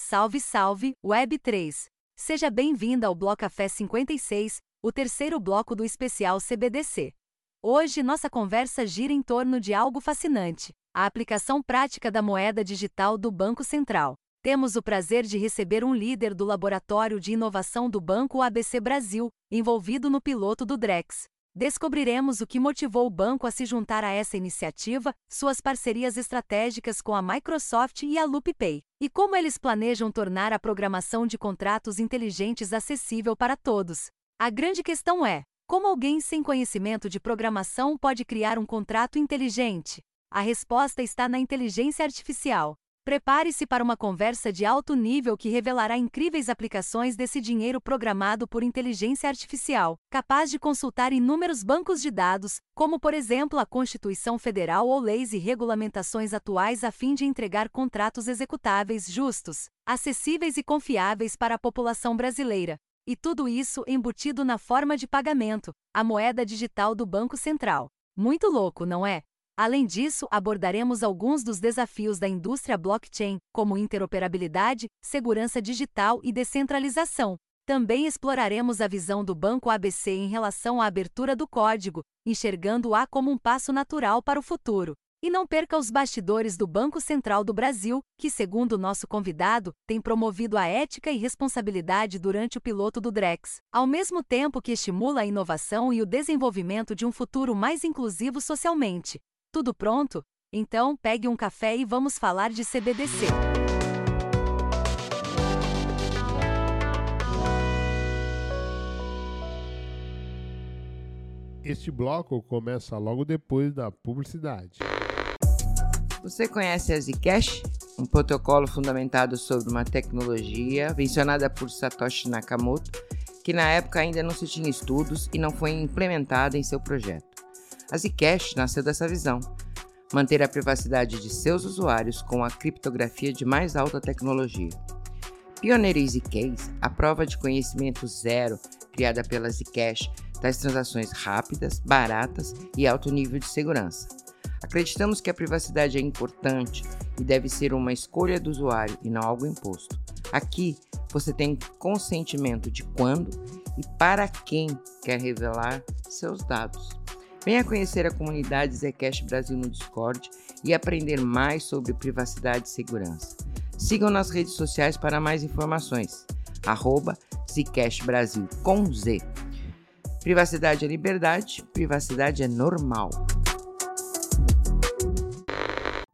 Salve, salve, Web3! Seja bem-vinda ao Bloco Café 56, o terceiro bloco do especial CBDC. Hoje nossa conversa gira em torno de algo fascinante: a aplicação prática da moeda digital do Banco Central. Temos o prazer de receber um líder do Laboratório de Inovação do Banco ABC Brasil, envolvido no piloto do Drex. Descobriremos o que motivou o banco a se juntar a essa iniciativa, suas parcerias estratégicas com a Microsoft e a LoopPay, e como eles planejam tornar a programação de contratos inteligentes acessível para todos. A grande questão é: como alguém sem conhecimento de programação pode criar um contrato inteligente? A resposta está na inteligência artificial. Prepare-se para uma conversa de alto nível que revelará incríveis aplicações desse dinheiro programado por inteligência artificial, capaz de consultar inúmeros bancos de dados, como por exemplo a Constituição Federal ou leis e regulamentações atuais a fim de entregar contratos executáveis justos, acessíveis e confiáveis para a população brasileira. E tudo isso embutido na forma de pagamento, a moeda digital do Banco Central. Muito louco, não é? Além disso, abordaremos alguns dos desafios da indústria blockchain, como interoperabilidade, segurança digital e descentralização. Também exploraremos a visão do Banco ABC em relação à abertura do código, enxergando-a como um passo natural para o futuro. E não perca os bastidores do Banco Central do Brasil, que, segundo nosso convidado, tem promovido a ética e responsabilidade durante o piloto do Drex, ao mesmo tempo que estimula a inovação e o desenvolvimento de um futuro mais inclusivo socialmente. Tudo pronto? Então pegue um café e vamos falar de CBDC. Este bloco começa logo depois da publicidade. Você conhece a Zcash? Um protocolo fundamentado sobre uma tecnologia mencionada por Satoshi Nakamoto, que na época ainda não se tinha estudos e não foi implementada em seu projeto. A Zcash nasceu dessa visão: manter a privacidade de seus usuários com a criptografia de mais alta tecnologia. Pioneira Zcash, a prova de conhecimento zero criada pela Zcash, das transações rápidas, baratas e alto nível de segurança. Acreditamos que a privacidade é importante e deve ser uma escolha do usuário e não algo imposto. Aqui você tem consentimento de quando e para quem quer revelar seus dados. Venha conhecer a comunidade Zcash Brasil no Discord e aprender mais sobre privacidade e segurança. Sigam nas redes sociais para mais informações. Arroba Zcash Brasil com Z. Privacidade é liberdade, privacidade é normal.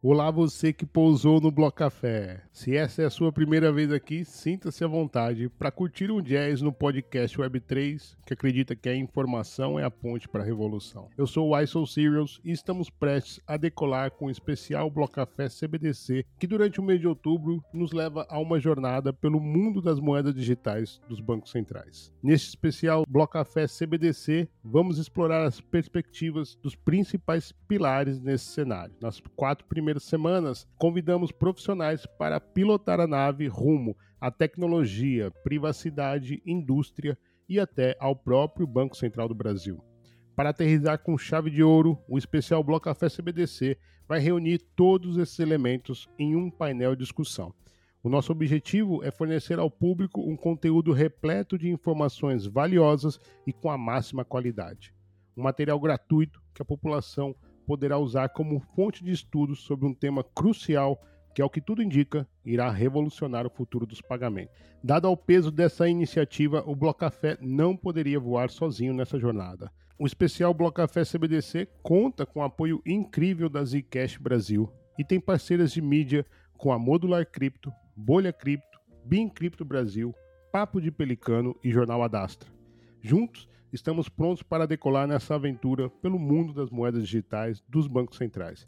Olá, você que pousou no Bloco Café. Se essa é a sua primeira vez aqui, sinta-se à vontade para curtir um jazz no podcast Web3, que acredita que a informação é a ponte para a revolução. Eu sou o ISO Serials e estamos prestes a decolar com o especial Bloco Café CBDC, que durante o mês de outubro nos leva a uma jornada pelo mundo das moedas digitais dos bancos centrais. Neste especial Bloco Café CBDC, vamos explorar as perspectivas dos principais pilares nesse cenário. Nas quatro primeiras semanas, convidamos profissionais para pilotar a nave rumo à tecnologia, privacidade, indústria e até ao próprio Banco Central do Brasil. Para aterrizar com chave de ouro, o especial Bloco Café CBDC vai reunir todos esses elementos em um painel de discussão. O nosso objetivo é fornecer ao público um conteúdo repleto de informações valiosas e com a máxima qualidade. Um material gratuito que a população poderá usar como fonte de estudos sobre um tema crucial que, ao que tudo indica, irá revolucionar o futuro dos pagamentos. Dado ao peso dessa iniciativa, o Blocafé não poderia voar sozinho nessa jornada. O especial Blocafé CBDC conta com o apoio incrível da Zcash Brasil e tem parceiras de mídia com a Modular Cripto, Bolha Cripto, Bin Cripto Brasil, Papo de Pelicano e Jornal Adastra. Juntos, estamos prontos para decolar nessa aventura pelo mundo das moedas digitais dos bancos centrais.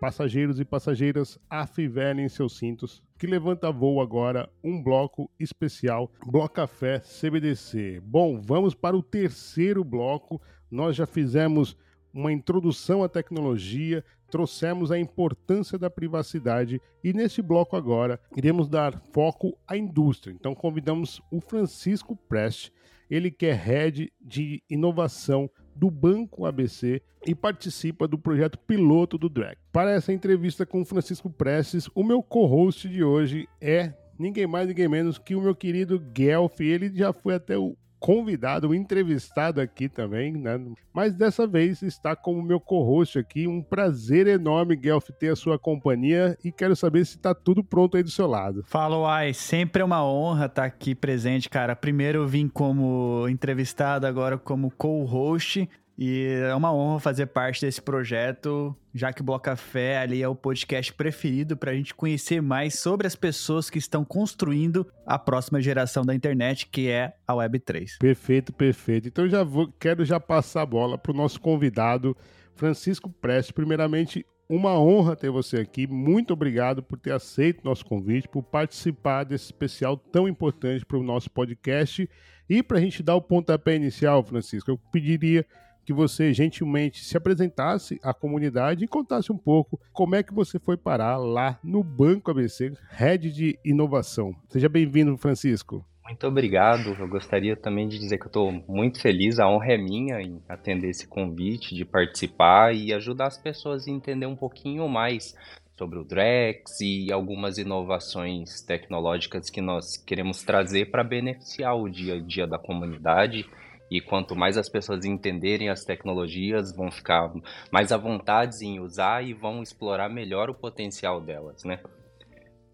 Passageiros e passageiras, afivelem seus cintos, que levanta voo agora um bloco especial, Bloco Café CBDC. Bom, vamos para o terceiro bloco. Nós já fizemos uma introdução à tecnologia, trouxemos a importância da privacidade e nesse bloco agora iremos dar foco à indústria. Então convidamos o Francisco Prest, ele que é head de inovação do Banco ABC e participa do projeto piloto do Drag. Para essa entrevista com Francisco Prestes, o meu co-host de hoje é ninguém mais, ninguém menos que o meu querido Guelph. Ele já foi até o convidado, um entrevistado aqui também, né? Mas dessa vez está como meu co-host aqui. Um prazer enorme, Guelph, ter a sua companhia e quero saber se está tudo pronto aí do seu lado. Fala, Uai. Sempre é uma honra estar aqui presente, cara. Primeiro eu vim como entrevistado, agora como co-host. E é uma honra fazer parte desse projeto, já que o Bloco Café ali é o podcast preferido para a gente conhecer mais sobre as pessoas que estão construindo a próxima geração da internet, que é a Web3. Perfeito, perfeito. Então já vou, quero já passar a bola para o nosso convidado, Francisco Prestes. Primeiramente, uma honra ter você aqui. Muito obrigado por ter aceito nosso convite, por participar desse especial tão importante para o nosso podcast. E para a gente dar o pontapé inicial, Francisco, eu pediria que você gentilmente se apresentasse à comunidade e contasse um pouco como é que você foi parar lá no Banco ABC, Head de Inovação. Seja bem-vindo, Francisco. Muito obrigado. Eu gostaria também de dizer que eu estou muito feliz, a honra é minha em atender esse convite, de participar e ajudar as pessoas a entender um pouquinho mais sobre o Drex e algumas inovações tecnológicas que nós queremos trazer para beneficiar o dia a dia da comunidade e quanto mais as pessoas entenderem as tecnologias, vão ficar mais à vontade em usar e vão explorar melhor o potencial delas, né?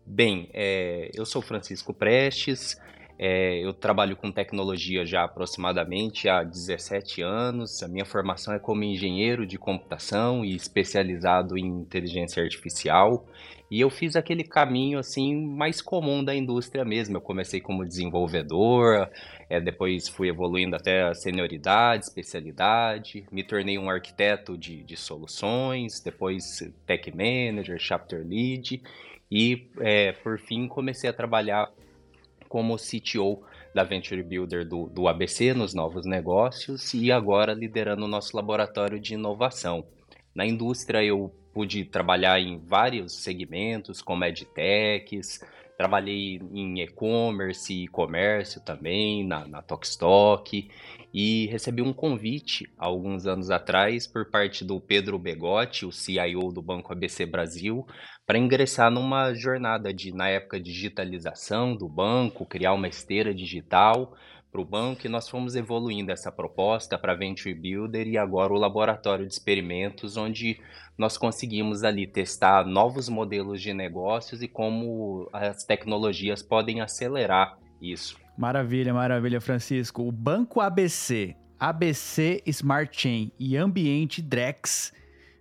Bem, é, eu sou Francisco Prestes, é, eu trabalho com tecnologia já aproximadamente há 17 anos. A minha formação é como engenheiro de computação e especializado em inteligência artificial. E eu fiz aquele caminho assim mais comum da indústria mesmo. Eu comecei como desenvolvedor, é, depois fui evoluindo até a senioridade, especialidade, me tornei um arquiteto de, de soluções, depois tech manager, chapter lead e é, por fim comecei a trabalhar como CTO da Venture Builder do, do ABC nos novos negócios e agora liderando o nosso laboratório de inovação. Na indústria eu pude trabalhar em vários segmentos, como edtechs, trabalhei em e-commerce e comércio também, na, na Tokstok, e recebi um convite há alguns anos atrás por parte do Pedro Begotti, o CIO do Banco ABC Brasil, para ingressar numa jornada de, na época, digitalização do banco, criar uma esteira digital para o banco e nós fomos evoluindo essa proposta para Venture Builder e agora o laboratório de experimentos, onde nós conseguimos ali testar novos modelos de negócios e como as tecnologias podem acelerar isso. Maravilha, maravilha, Francisco. O Banco ABC, ABC Smart Chain e Ambiente Drex.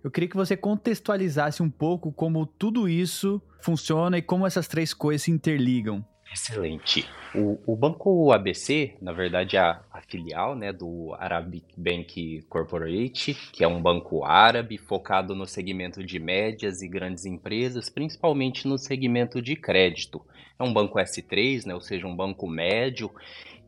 Eu queria que você contextualizasse um pouco como tudo isso funciona e como essas três coisas se interligam. Excelente. O, o, Banco ABC, na verdade, é a, a, filial né, do Arabic Bank Corporate, que é um banco árabe focado no segmento de médias e grandes empresas, principalmente no segmento de crédito. É um banco S3, né, ou seja, um banco médio.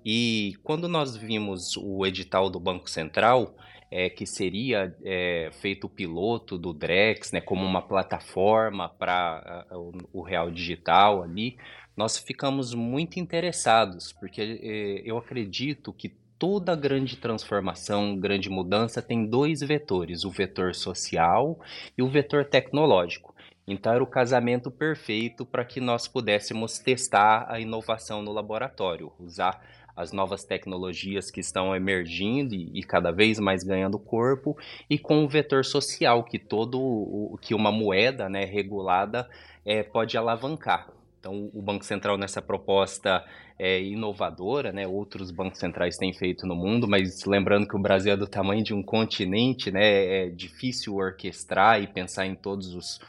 E quando nós vimos o edital do Banco Central, é, que seria é, feito piloto do Drex, né, como uma plataforma para o, o real digital ali, nós ficamos muito interessados, porque eh, eu acredito que toda grande transformação, grande mudança tem dois vetores, o vetor social e o vetor tecnológico. Então era o casamento perfeito para que nós pudéssemos testar a inovação no laboratório, usar as novas tecnologias que estão emergindo e, e, cada vez mais ganhando corpo, e com o vetor social que todo que uma moeda né, regulada é, pode alavancar. Então, o Banco Central nessa proposta é inovadora, né? Outros bancos centrais têm feito no mundo, mas lembrando que o Brasil é do tamanho de um continente, né? É difícil orquestrar e pensar em todos os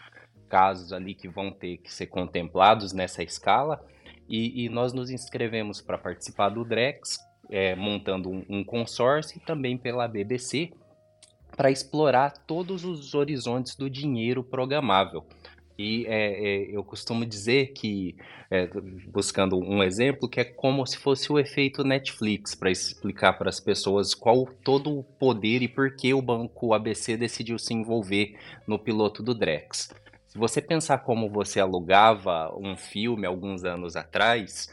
casos ali que vão ter que ser contemplados nessa escala. E, e nós nos inscrevemos para participar do DREX, é, montando um, um consórcio e também pela BBC para explorar todos os horizontes do dinheiro programável. E é, é, eu costumo dizer que, é, buscando um exemplo, que é como se fosse o efeito Netflix, para explicar para as pessoas qual todo o poder e por que o banco ABC decidiu se envolver no piloto do Drex. Se você pensar como você alugava um filme alguns anos atrás,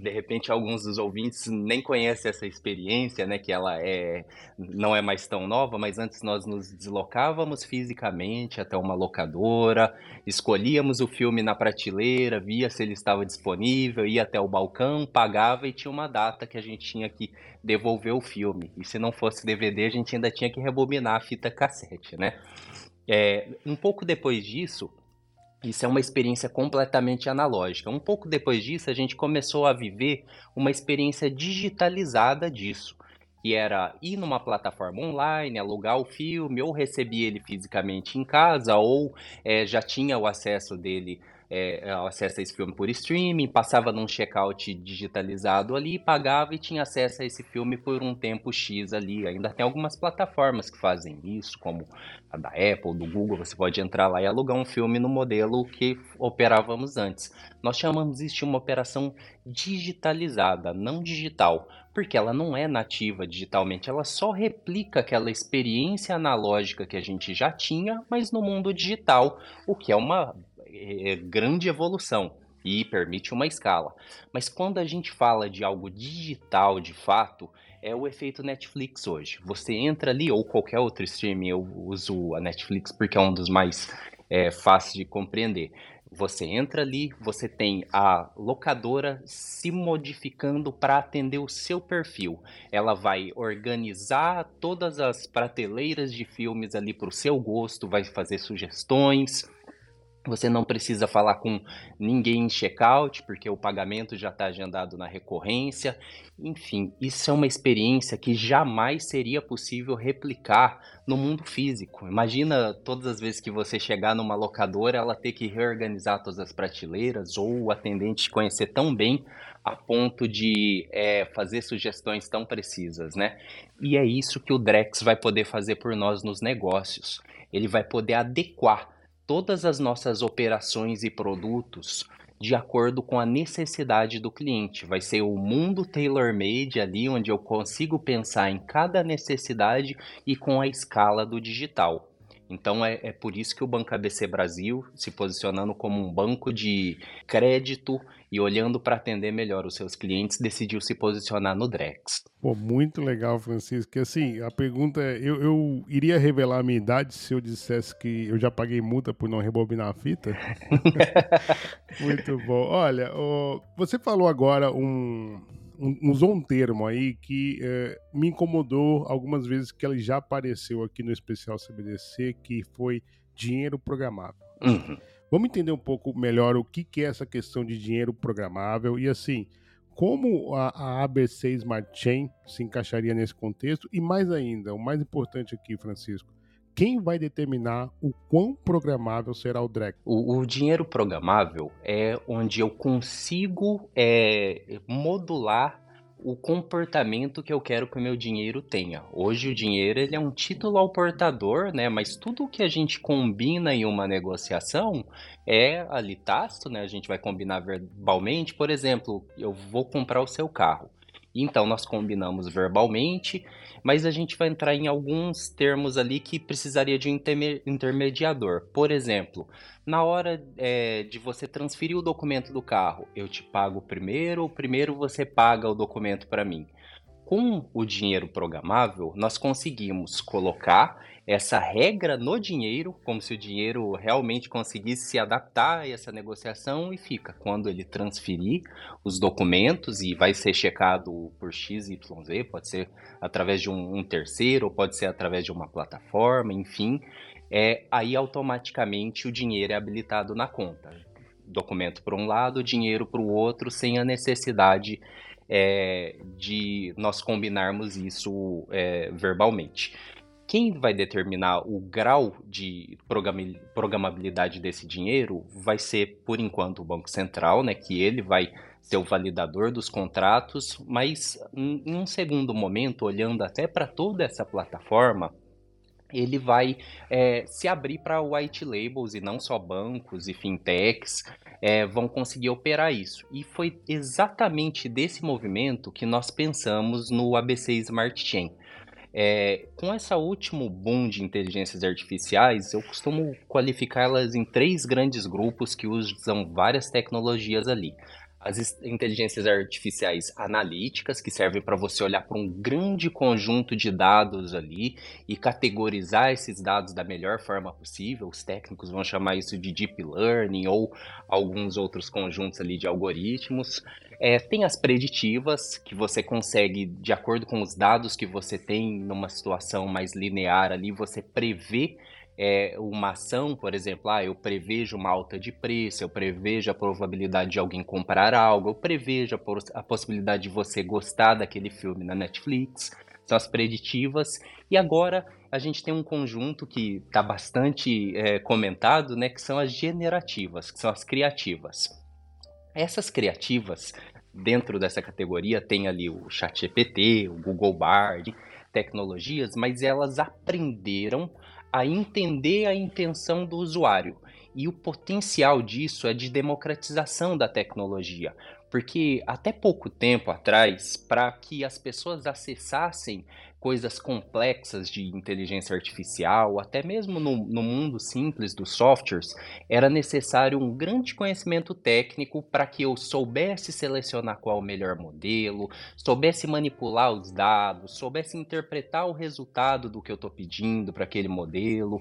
de repente alguns dos ouvintes nem conhecem essa experiência, né, que ela é não é mais tão nova, mas antes nós nos deslocávamos fisicamente até uma locadora, escolhíamos o filme na prateleira, via se ele estava disponível, ia até o balcão, pagava e tinha uma data que a gente tinha que devolver o filme. E se não fosse DVD, a gente ainda tinha que rebobinar a fita cassete, né? É, um pouco depois disso, isso é uma experiência completamente analógica. Um pouco depois disso, a gente começou a viver uma experiência digitalizada disso, que era ir numa plataforma online, alugar o filme, ou receber ele fisicamente em casa, ou é, já tinha o acesso dele é, acesso a esse filme por streaming, passava num checkout digitalizado ali, pagava e tinha acesso a esse filme por um tempo X ali. Ainda tem algumas plataformas que fazem isso, como a da Apple, do Google, você pode entrar lá e alugar um filme no modelo que operávamos antes. Nós chamamos isso de uma operação digitalizada, não digital, porque ela não é nativa digitalmente, ela só replica aquela experiência analógica que a gente já tinha, mas no mundo digital, o que é uma é, grande evolução e permite uma escala. Mas quando a gente fala de algo digital de fato, é o efeito Netflix hoje. Você entra ali, ou qualquer outro streaming, eu uso a Netflix porque é um dos mais é, fáceis de compreender. Você entra ali, você tem a locadora se modificando para atender o seu perfil. Ela vai organizar todas as prateleiras de filmes ali para o seu gosto, vai fazer sugestões você não precisa falar com ninguém em checkout, porque o pagamento já está agendado na recorrência. Enfim, isso é uma experiência que jamais seria possível replicar no mundo físico. Imagina todas as vezes que você chegar numa locadora, ela ter que reorganizar todas as prateleiras, ou o atendente te conhecer tão bem a ponto de é, fazer sugestões tão precisas, né? E é isso que o Drex vai poder fazer por nós nos negócios. Ele vai poder adequar todas as nossas operações e produtos de acordo com a necessidade do cliente. Vai ser o mundo tailor-made ali, onde eu consigo pensar em cada necessidade e com a escala do digital. Então é, é por isso que o Banco ABC Brasil, se posicionando como um banco de crédito e olhando para atender melhor os seus clientes, decidiu se posicionar no Drex. Pô, muito legal, Francisco. Assim, a pergunta é: eu, eu, iria revelar a minha idade se eu dissesse que eu já paguei multa por não rebobinar a fita? muito bom. Olha, você falou agora um, usou um termo aí que é, me incomodou algumas vezes que ele já apareceu aqui no especial CBDC, que foi dinheiro programável. Uhum. Vamos entender um pouco melhor o que, que é essa questão de dinheiro programável e assim, como a, a, ABC Smart Chain se encaixaria nesse contexto e mais ainda, o mais importante aqui, Francisco, quem vai determinar o quão programável será o DREC? O, o dinheiro programável é onde eu consigo é, modular o comportamento que eu quero que o meu dinheiro tenha. Hoje o dinheiro ele é um título ao portador, né? Mas tudo que a gente combina em uma negociação é ali tácito, né? A gente vai combinar verbalmente. Por exemplo, eu vou comprar o seu carro. Então nós combinamos verbalmente, mas a gente vai entrar em alguns termos ali que precisaria de um intermediador. Por exemplo, na hora é, de você transferir o documento do carro, eu te pago primeiro ou primeiro você paga o documento para mim? Com o dinheiro programável, nós conseguimos colocar essa regra no dinheiro, como se o dinheiro realmente conseguisse se adaptar a essa negociação e fica. Quando ele transferir os documentos e vai ser checado por XYZ, pode ser através de um, um terceiro, ou pode ser através de uma plataforma, enfim, é, aí automaticamente o dinheiro é habilitado na conta. Documento para um lado, dinheiro para o outro, sem a necessidade é, de nós combinarmos isso é, verbalmente. Quem vai determinar o grau de programabilidade desse dinheiro vai ser, por enquanto, o Banco Central, né, que ele vai ser o validador dos contratos, mas em um segundo momento, olhando até para toda essa plataforma, ele vai é, se abrir para white labels e não só bancos e fintechs é, vão conseguir operar isso. E foi exatamente desse movimento que nós pensamos no ABC Smart Chain. É, com essa último boom de inteligências artificiais, eu costumo qualificá-las em três grandes grupos que usam várias tecnologias ali. As inteligências artificiais analíticas, que servem para você olhar para um grande conjunto de dados ali e categorizar esses dados da melhor forma possível. Os técnicos vão chamar isso de deep learning ou alguns outros conjuntos ali de algoritmos. É, tem as preditivas, que você consegue, de acordo com os dados que você tem numa situação mais linear ali, você prevê é, uma ação, por exemplo, ah, eu prevejo uma alta de preço, eu prevejo a probabilidade de alguém comprar algo, eu prevejo a, a possibilidade de você gostar daquele filme na Netflix, são as preditivas. E agora a gente tem um conjunto que está bastante é, comentado, né, que são as generativas, que são as criativas. Essas criativas, dentro dessa categoria, tem ali o ChatGPT, o Google Bard, tecnologias, mas elas aprenderam a entender a intenção do usuário. E o potencial disso é de democratização da tecnologia, porque até pouco tempo atrás, para que as pessoas acessassem coisas complexas de inteligência artificial, até mesmo no, no, mundo simples dos softwares, era necessário um grande conhecimento técnico para que eu soubesse selecionar qual o melhor modelo, soubesse manipular os dados, soubesse interpretar o resultado do que eu estou pedindo para aquele modelo.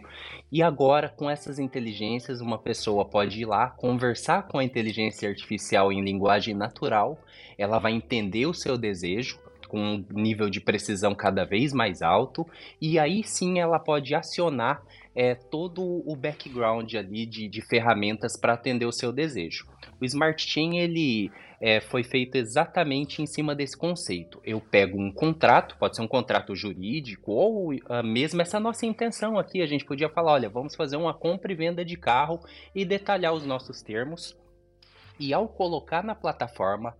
E agora, com essas inteligências, uma pessoa pode ir lá, conversar com a inteligência artificial em linguagem natural, ela vai entender o seu desejo com um nível de precisão cada vez mais alto, e aí sim ela pode acionar é, todo o background ali de, de ferramentas para atender o seu desejo. O Smart Chain ele é, foi feito exatamente em cima desse conceito. Eu pego um contrato, pode ser um contrato jurídico ou uh, mesmo essa nossa intenção aqui. A gente podia falar, olha, vamos fazer uma compra e venda de carro e detalhar os nossos termos. E ao colocar na plataforma,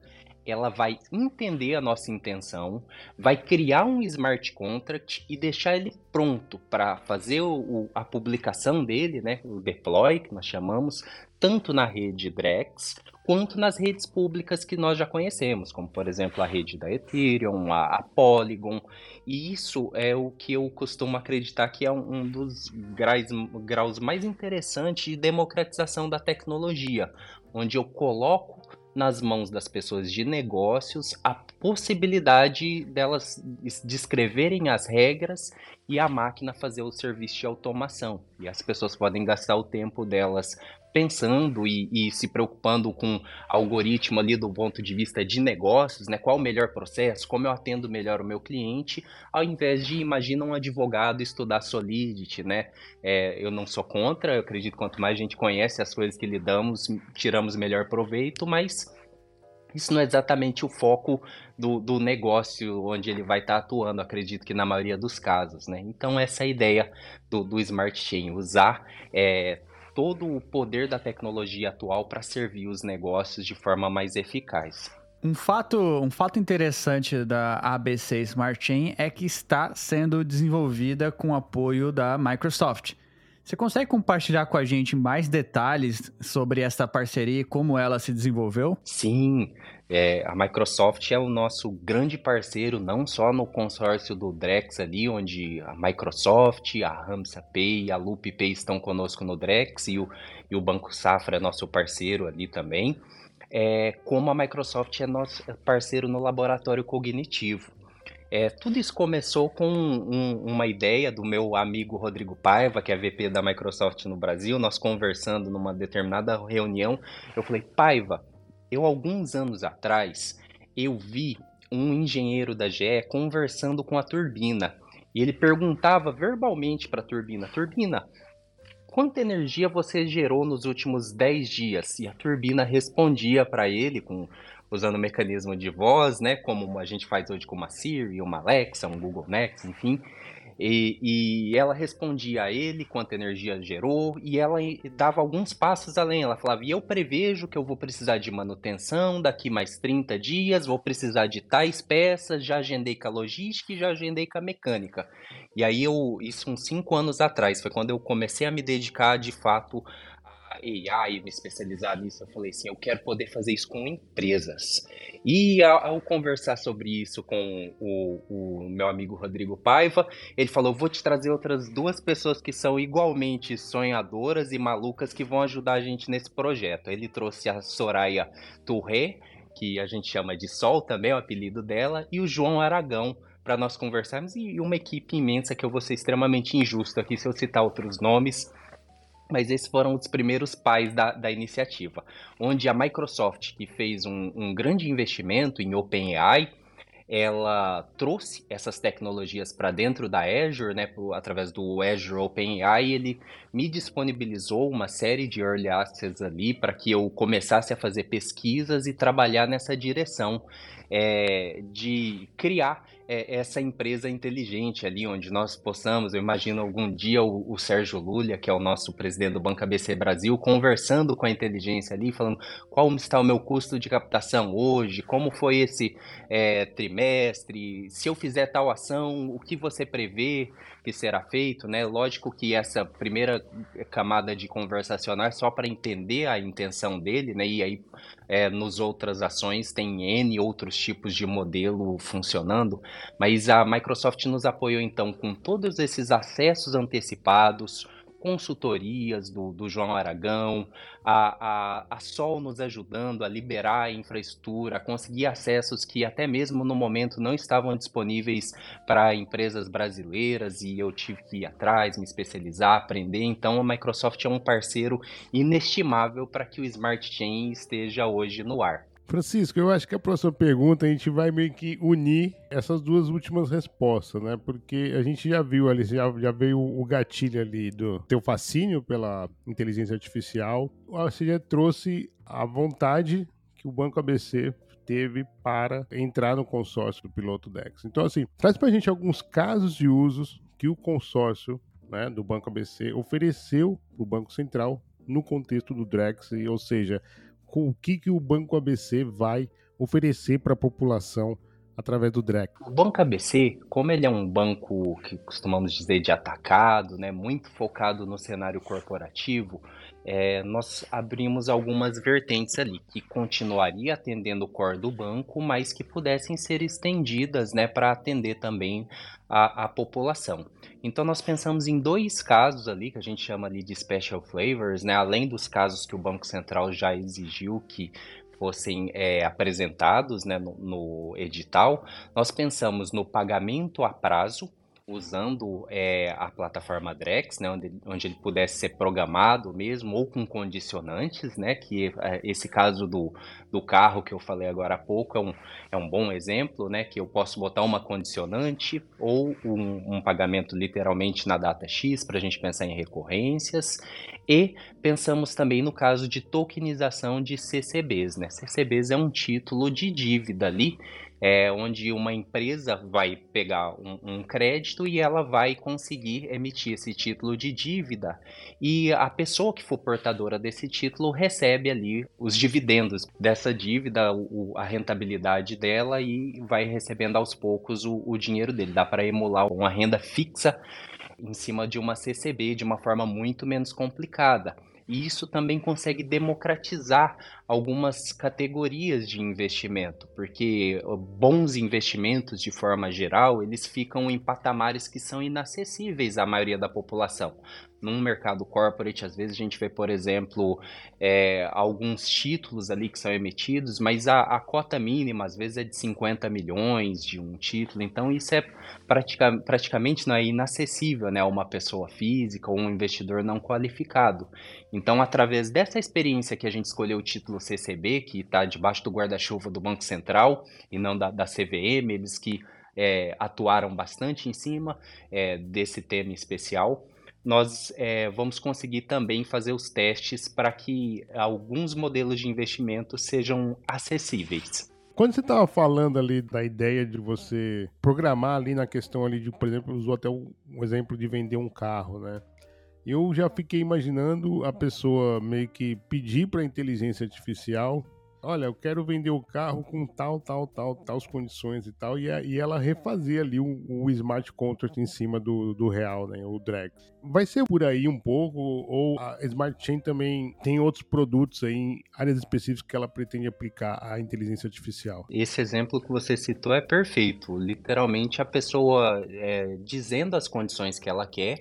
ela vai entender a nossa intenção, vai criar um smart contract e deixar ele pronto para fazer o, o, a publicação dele, né, o deploy, que nós chamamos, tanto na rede Drex quanto nas redes públicas que nós já conhecemos, como por exemplo a rede da Ethereum, a, a Polygon. E isso é o que eu costumo acreditar que é um, um dos graus, graus mais interessantes de democratização da tecnologia, onde eu coloco nas mãos das pessoas de negócios a possibilidade delas descreverem as regras e a máquina fazer o serviço de automação. E as pessoas podem gastar o tempo delas pensando e, e, se preocupando com algoritmo ali do ponto de vista de negócios, né? Qual o melhor processo, como eu atendo melhor o meu cliente, ao invés de, imagina um advogado estudar Solidity, né? É, eu não sou contra, eu acredito que quanto mais a gente conhece as coisas que lidamos, tiramos melhor proveito, mas isso não é exatamente o foco do, do negócio onde ele vai estar tá atuando, acredito que na maioria dos casos, né? Então essa é a ideia do, do Smart Chain, usar é, todo o poder da tecnologia atual para servir os negócios de forma mais eficaz. Um fato, um fato interessante da ABC Smart Chain é que está sendo desenvolvida com apoio da Microsoft. Você consegue compartilhar com a gente mais detalhes sobre essa parceria e como ela se desenvolveu? Sim, é, a Microsoft é o nosso grande parceiro, não só no consórcio do Drex ali, onde a Microsoft, a Ramsa Pay e a Loop Pay estão conosco no Drex e o, e o Banco Safra é nosso parceiro ali também. É, como a Microsoft é nosso parceiro no laboratório cognitivo. É, tudo isso começou com um, uma ideia do meu amigo Rodrigo Paiva, que é VP da Microsoft no Brasil. Nós conversando numa determinada reunião, eu falei: Paiva, eu alguns anos atrás eu vi um engenheiro da GE conversando com a turbina e ele perguntava verbalmente para a turbina: Turbina, quanta energia você gerou nos últimos 10 dias? E a turbina respondia para ele com usando o mecanismo de voz, né, como a gente faz hoje com uma Siri, uma Alexa, um Google Next, enfim. E, e, ela respondia a ele quanta energia gerou e ela dava alguns passos além. Ela falava: e eu prevejo que eu vou precisar de manutenção daqui mais 30 dias, vou precisar de tais peças, já agendei com a logística e já agendei com a mecânica. E aí, eu, isso uns 5 anos atrás, foi quando eu comecei a me dedicar de fato AI, me especializar nisso, eu falei assim, eu quero poder fazer isso com empresas. E ao, ao conversar sobre isso com o, o, meu amigo Rodrigo Paiva, ele falou, vou te trazer outras duas pessoas que são igualmente sonhadoras e malucas que vão ajudar a gente nesse projeto. Ele trouxe a Soraya Touré, que a gente chama de Sol também, é o apelido dela, e o João Aragão, para nós conversarmos, e uma equipe imensa que eu vou ser extremamente injusto aqui se eu citar outros nomes, mas esses foram os primeiros pais da, da iniciativa, onde a Microsoft, que fez um, um grande investimento em OpenAI, ela trouxe essas tecnologias para dentro da Azure, né, através do Azure OpenAI, ele me disponibilizou uma série de early access ali para que eu começasse a fazer pesquisas e trabalhar nessa direção é, de criar é, essa empresa inteligente ali, onde nós possamos, eu imagino algum dia o, o, Sérgio Lulha, que é o nosso presidente do Banco ABC Brasil, conversando com a inteligência ali, falando qual está o meu custo de captação hoje, como foi esse é, trimestre, se eu fizer tal ação, o que você prevê que será feito, né? Lógico que essa primeira camada de conversacional é só para entender a intenção dele, né? E aí é, nos outras ações tem N outros tipos de modelo funcionando, mas a Microsoft nos apoiou então com todos esses acessos antecipados, consultorias do, do João Aragão, a, a, a Sol nos ajudando a liberar a infraestrutura, a conseguir acessos que até mesmo no momento não estavam disponíveis para empresas brasileiras e eu tive que ir atrás, me especializar, aprender. Então a Microsoft é um parceiro inestimável para que o Smart Chain esteja hoje no ar. Francisco, eu acho que a próxima pergunta a gente vai meio que unir essas duas últimas respostas, né? Porque a gente já viu ali, já, já veio o gatilho ali do teu fascínio pela inteligência artificial. Você já trouxe a vontade que o Banco ABC teve para entrar no consórcio do piloto Dex. Então, assim, traz para a gente alguns casos de usos que o consórcio né, do Banco ABC ofereceu para o Banco Central no contexto do Drex, ou seja, o que, que o Banco ABC vai oferecer para a população através do DREC? O Banco ABC, como ele é um banco que costumamos dizer de atacado, né, muito focado no cenário corporativo, é, nós abrimos algumas vertentes ali que continuaria atendendo o core do banco, mas que pudessem ser estendidas né, para atender também a, a, população. Então nós pensamos em dois casos ali que a gente chama ali de special flavors, né, além dos casos que o Banco Central já exigiu que fossem é, apresentados né, no, no edital, nós pensamos no pagamento a prazo, usando é, a plataforma Drex, né, onde, onde, ele pudesse ser programado mesmo, ou com condicionantes, né, que é, esse caso do, do carro que eu falei agora há pouco é um, é um bom exemplo, né, que eu posso botar uma condicionante ou um, um pagamento literalmente na data X para a gente pensar em recorrências, e pensamos também no caso de tokenização de CCBs, né, CCBs é um título de dívida ali, é, onde uma empresa vai pegar um, um, crédito e ela vai conseguir emitir esse título de dívida e a pessoa que for portadora desse título recebe ali os dividendos dessa dívida, o, a rentabilidade dela e vai recebendo aos poucos o, o dinheiro dele. Dá para emular uma renda fixa em cima de uma CCB de uma forma muito menos complicada. E isso também consegue democratizar algumas categorias de investimento, porque bons investimentos, de forma geral, eles ficam em patamares que são inacessíveis à maioria da população num mercado corporate, às vezes a gente vê, por exemplo, é, alguns títulos ali que são emitidos, mas a, a, cota mínima às vezes é de 50 milhões de um título, então isso é pratica, praticamente não é inacessível né, a uma pessoa física ou um investidor não qualificado. Então, através dessa experiência que a gente escolheu o título CCB, que está debaixo do guarda-chuva do Banco Central e não da, da CVM, eles que é, atuaram bastante em cima é, desse tema especial nós é, vamos conseguir também fazer os testes para que alguns modelos de investimento sejam acessíveis. Quando você estava falando ali da ideia de você programar ali na questão ali de, por exemplo, usou até um exemplo de vender um carro, né? Eu já fiquei imaginando a pessoa meio que pedir para a inteligência artificial olha, eu quero vender o carro com tal, tal, tal, tal condições e tal, e, e ela refazer ali o, o, smart contract em cima do, do real, né, o drag. Vai ser por aí um pouco, ou a Smart Chain também tem outros produtos aí em áreas específicas que ela pretende aplicar a inteligência artificial? Esse exemplo que você citou é perfeito. Literalmente a pessoa é, dizendo as condições que ela quer,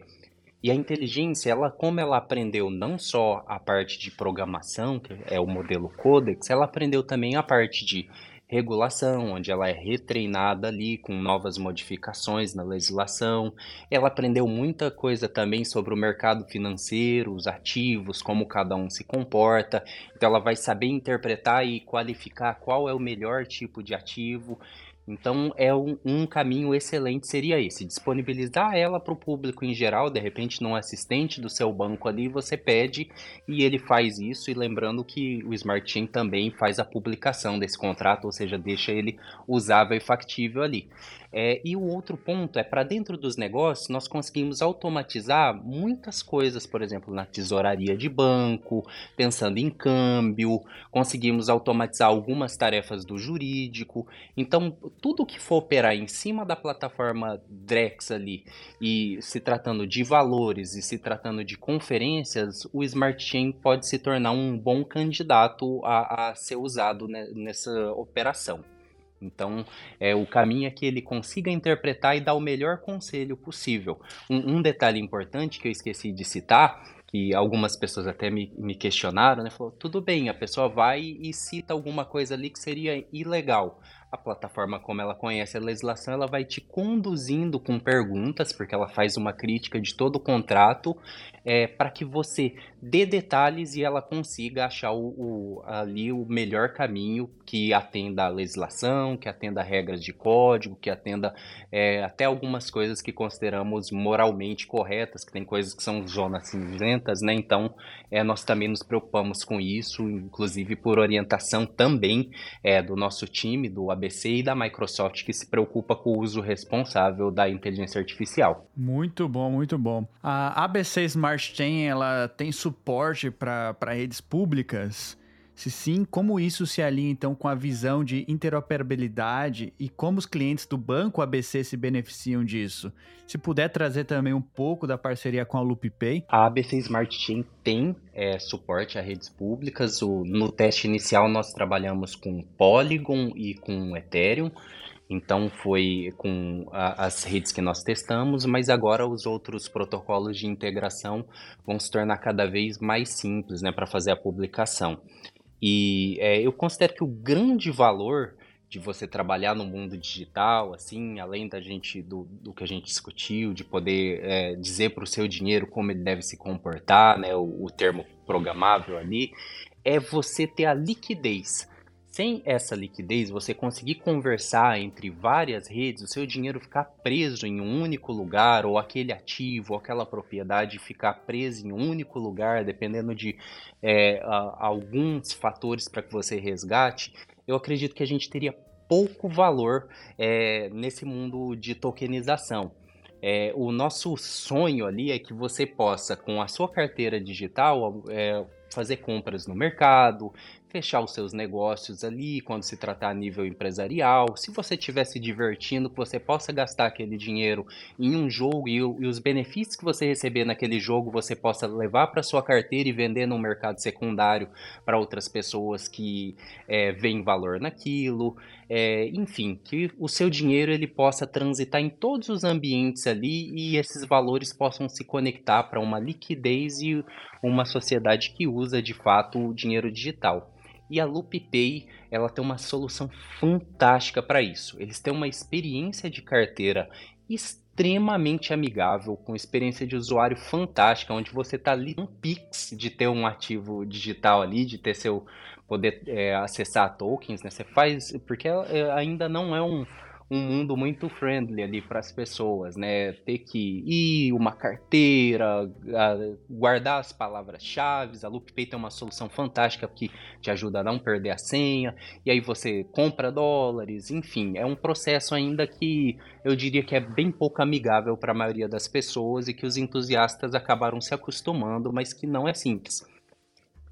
E a inteligência, ela como ela aprendeu não só a parte de programação, que é o modelo Codex, ela aprendeu também a parte de regulação, onde ela é retreinada ali com novas modificações na legislação. Ela aprendeu muita coisa também sobre o mercado financeiro, os ativos, como cada um se comporta. Então ela vai saber interpretar e qualificar qual é o melhor tipo de ativo. Então, é um, um, caminho excelente seria esse, disponibilizar ela para o público em geral, de repente num assistente do seu banco ali, você pede e ele faz isso, e lembrando que o Smart Chain também faz a publicação desse contrato, ou seja, deixa ele usável e factível ali. É, e o outro ponto é para dentro dos negócios nós conseguimos automatizar muitas coisas, por exemplo, na tesouraria de banco, pensando em câmbio, conseguimos automatizar algumas tarefas do jurídico. Então, tudo que for operar em cima da plataforma Drex ali e se tratando de valores e se tratando de conferências, o Smart Chain pode se tornar um bom candidato a, a ser usado nessa operação. Então, é, o caminho é que ele consiga interpretar e dar o melhor conselho possível. Um, um detalhe importante que eu esqueci de citar, que algumas pessoas até me, me questionaram, né? Falou, tudo bem, a pessoa vai e cita alguma coisa ali que seria ilegal a plataforma, como ela conhece a legislação, ela vai te conduzindo com perguntas, porque ela faz uma crítica de todo o contrato, é, para que você dê detalhes e ela consiga achar o, o, ali o melhor caminho que atenda à legislação, que atenda a regras de código, que atenda é, até algumas coisas que consideramos moralmente corretas, que tem coisas que são zonas cinzentas, né? Então, é, nós também nos preocupamos com isso, inclusive por orientação também é, do nosso time, do ABC e da Microsoft, que se preocupa com o uso responsável da inteligência artificial. Muito bom, muito bom. A ABC Smart Chain, ela tem suporte para redes públicas? Se sim, como isso se alinha então com a visão de interoperabilidade e como os clientes do banco ABC se beneficiam disso? Se puder trazer também um pouco da parceria com a LoopPay. A ABC Smart Chain tem é, suporte a redes públicas. O, no teste inicial nós trabalhamos com Polygon e com Ethereum. Então foi com a, as redes que nós testamos, mas agora os outros protocolos de integração vão se tornar cada vez mais simples né, para fazer a publicação. E é, eu considero que o grande valor de você trabalhar no mundo digital, assim, além da gente do, do que a gente discutiu, de poder é, dizer para o seu dinheiro como ele deve se comportar, né, o, o termo programável ali, é você ter a liquidez sem essa liquidez, você conseguir conversar entre várias redes, o seu dinheiro ficar preso em um único lugar, ou aquele ativo, ou aquela propriedade ficar preso em um único lugar, dependendo de é, a, alguns fatores para que você resgate, eu acredito que a gente teria pouco valor é, nesse mundo de tokenização. É, o nosso sonho ali é que você possa, com a sua carteira digital, é, fazer compras no mercado, fechar os seus negócios ali quando se tratar a nível empresarial. Se você estiver se divertindo, que você possa gastar aquele dinheiro em um jogo e, e os benefícios que você receber naquele jogo você possa levar para sua carteira e vender no mercado secundário para outras pessoas que é, veem valor naquilo. É, enfim, que o seu dinheiro ele possa transitar em todos os ambientes ali e esses valores possam se conectar para uma liquidez e uma sociedade que usa de fato o dinheiro digital. E a LoopPay, ela tem uma solução fantástica para isso. Eles têm uma experiência de carteira extremamente amigável, com experiência de usuário fantástica, onde você está ali um pix de ter um ativo digital ali, de ter seu poder é, acessar tokens, né? Você faz porque é, ainda não é um um mundo muito friendly ali para as pessoas, né? Ter que ir, uma carteira, guardar as palavras-chave. A LoopPay tem uma solução fantástica que te ajuda a não perder a senha. E aí você compra dólares, enfim, é um processo ainda que eu diria que é bem pouco amigável para a maioria das pessoas e que os entusiastas acabaram se acostumando, mas que não é simples.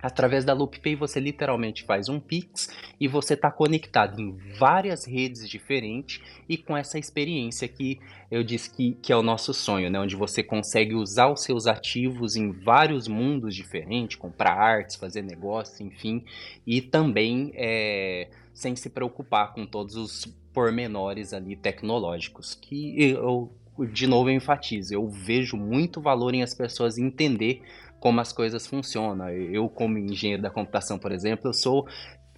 Através da LoopPay você literalmente faz um Pix e você está conectado em várias redes diferentes e com essa experiência que eu disse que, que é o nosso sonho, né? onde você consegue usar os seus ativos em vários mundos diferentes, comprar artes, fazer negócio, enfim, e também é, sem se preocupar com todos os pormenores ali tecnológicos, que eu de novo eu enfatizo, eu vejo muito valor em as pessoas entender como as coisas funcionam. Eu, como engenheiro da computação, por exemplo, eu sou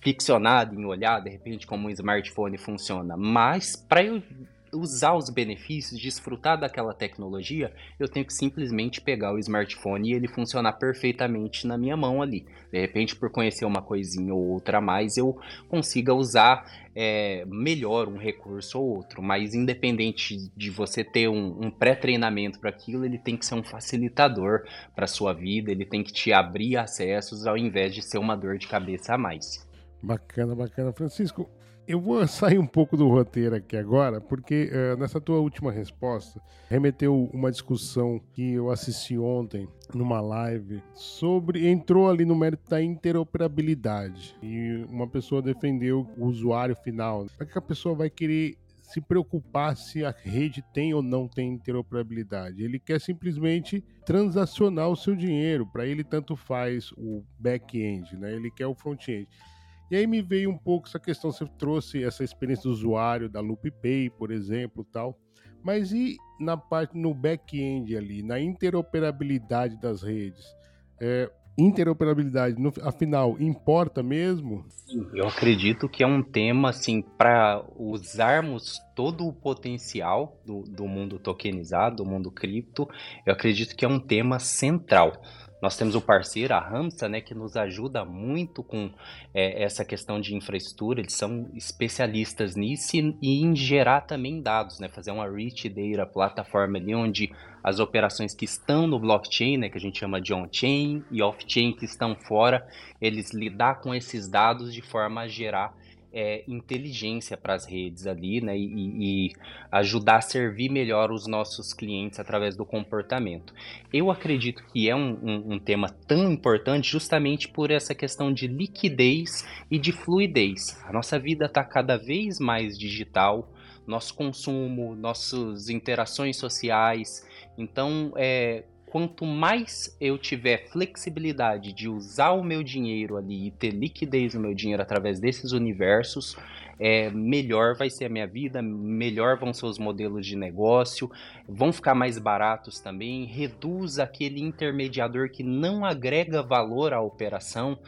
ficcionado em olhar, de repente, como um smartphone funciona. Mas, para eu usar os benefícios, desfrutar daquela tecnologia, eu tenho que simplesmente pegar o smartphone e ele funcionar perfeitamente na minha mão ali. De repente, por conhecer uma coisinha ou outra a mais, eu consiga usar é, melhor um recurso ou outro. Mas independente de você ter um, um pré-treinamento para aquilo, ele tem que ser um facilitador para sua vida, ele tem que te abrir acessos ao invés de ser uma dor de cabeça a mais. Bacana, bacana. Francisco, eu vou sair um pouco do roteiro aqui agora, porque uh, nessa tua última resposta, remeteu uma discussão que eu assisti ontem numa live sobre. entrou ali no mérito da interoperabilidade. E uma pessoa defendeu o usuário final. Para que a pessoa vai querer se preocupar se a rede tem ou não tem interoperabilidade. Ele quer simplesmente transacionar o seu dinheiro. Para ele, tanto faz o back-end, né? ele quer o front-end. E aí me veio um pouco essa questão, você trouxe essa experiência do usuário da LoopPay, por exemplo, tal. Mas e na parte no back-end ali, na interoperabilidade das redes? É, interoperabilidade, no, afinal, importa mesmo? Eu acredito que é um tema assim para usarmos todo o potencial do, do mundo tokenizado, do mundo cripto. Eu acredito que é um tema central. Nós temos o parceiro, a Ramsa, né, que nos ajuda muito com é, essa questão de infraestrutura. Eles são especialistas nisso e, e, em gerar também dados, né, fazer uma rich data plataforma ali onde as operações que estão no blockchain, né, que a gente chama de on-chain e off-chain que estão fora, eles lidar com esses dados de forma a gerar é, inteligência para as redes ali, né? E, e, ajudar a servir melhor os nossos clientes através do comportamento. Eu acredito que é um, um, um tema tão importante justamente por essa questão de liquidez e de fluidez. A nossa vida está cada vez mais digital, nosso consumo, nossas interações sociais. Então, é, quanto mais eu tiver flexibilidade de usar o meu dinheiro ali e ter liquidez no meu dinheiro através desses universos, é, melhor vai ser a minha vida, melhor vão ser os modelos de negócio, vão ficar mais baratos também, reduz aquele intermediador que não agrega valor à operação.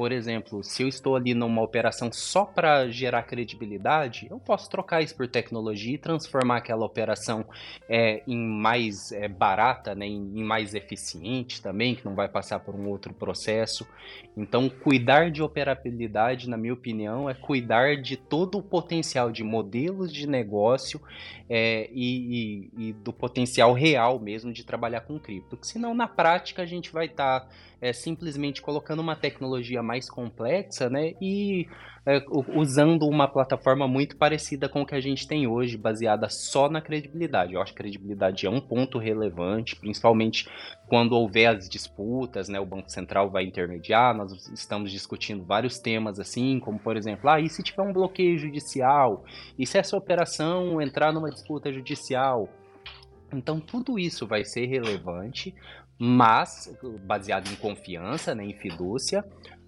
Por exemplo, se eu estou ali numa operação só para gerar credibilidade, eu posso trocar isso por tecnologia e transformar aquela operação é, em mais é, barata, né, em, mais eficiente também, que não vai passar por um outro processo. Então, cuidar de operabilidade, na minha opinião, é cuidar de todo o potencial de modelos de negócio é, e, e, e, do potencial real mesmo de trabalhar com cripto. Porque senão, na prática, a gente vai estar. Tá é, simplesmente colocando uma tecnologia mais complexa, né? E é, usando uma plataforma muito parecida com o que a gente tem hoje, baseada só na credibilidade. Eu acho que credibilidade é um ponto relevante, principalmente quando houver as disputas, né? O Banco Central vai intermediar, nós estamos discutindo vários temas assim, como por exemplo, ah, e se tiver um bloqueio judicial? E se essa operação entrar numa disputa judicial? Então, tudo isso vai ser relevante, mas baseado em confiança, né, em fidúcia,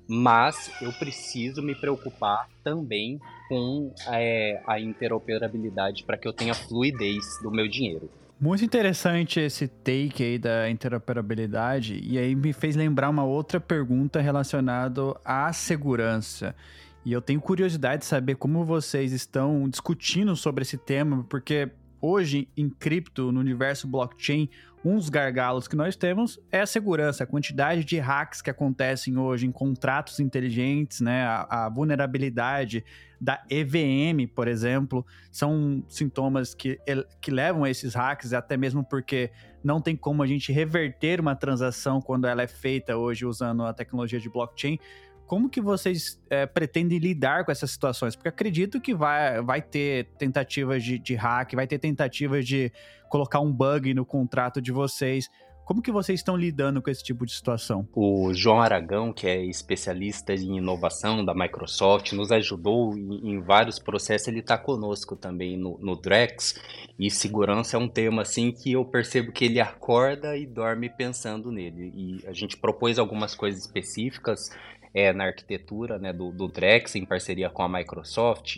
mas eu preciso me preocupar também com é, a interoperabilidade para que eu tenha fluidez do meu dinheiro. Muito interessante esse take aí da interoperabilidade e aí me fez lembrar uma outra pergunta relacionada à segurança. E eu tenho curiosidade de saber como vocês estão discutindo sobre esse tema, porque hoje em cripto, no universo blockchain, um dos gargalos que nós temos é a segurança, a quantidade de hacks que acontecem hoje em contratos inteligentes, né? A, a, vulnerabilidade da EVM, por exemplo, são sintomas que, que levam a esses hacks, até mesmo porque não tem como a gente reverter uma transação quando ela é feita hoje usando a tecnologia de blockchain. Como que vocês é, pretendem lidar com essas situações? Porque acredito que vai, vai ter tentativas de, de hack, vai ter tentativas de colocar um bug no contrato de vocês. Como que vocês estão lidando com esse tipo de situação? O João Aragão, que é especialista em inovação da Microsoft, nos ajudou em, em vários processos. Ele está conosco também no, no, Drex. E segurança é um tema assim que eu percebo que ele acorda e dorme pensando nele. E a gente propôs algumas coisas específicas é, na arquitetura né, do, do Drex, em parceria com a Microsoft.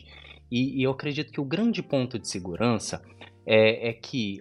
E, e, eu acredito que o grande ponto de segurança é, é que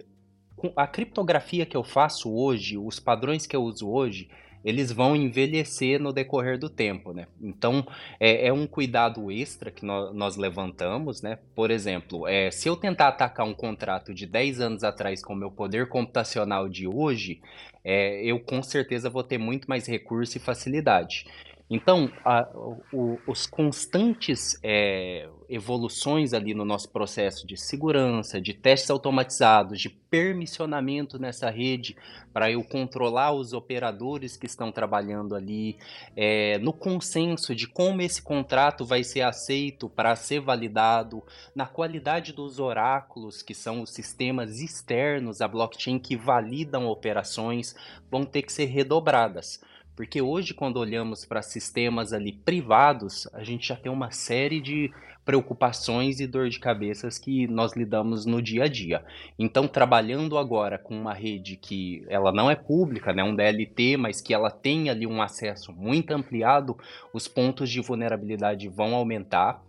a criptografia que eu faço hoje, os padrões que eu uso hoje, eles vão envelhecer no decorrer do tempo, né? Então, é, é um cuidado extra que nós, nós levantamos, né? Por exemplo, é, se eu tentar atacar um contrato de 10 anos atrás com o meu poder computacional de hoje, é, eu com certeza vou ter muito mais recurso e facilidade. Então, a, o, os constantes é, evoluções ali no nosso processo de segurança, de testes automatizados, de permissionamento nessa rede, para eu controlar os operadores que estão trabalhando ali, é, no consenso de como esse contrato vai ser aceito para ser validado, na qualidade dos oráculos, que são os sistemas externos à blockchain que validam operações, vão ter que ser redobradas. Porque hoje, quando olhamos para sistemas ali privados, a gente já tem uma série de preocupações e dor de cabeças que nós lidamos no dia a dia. Então, trabalhando agora com uma rede que ela não é pública, né, um DLT, mas que ela tem ali um acesso muito ampliado, os pontos de vulnerabilidade vão aumentar.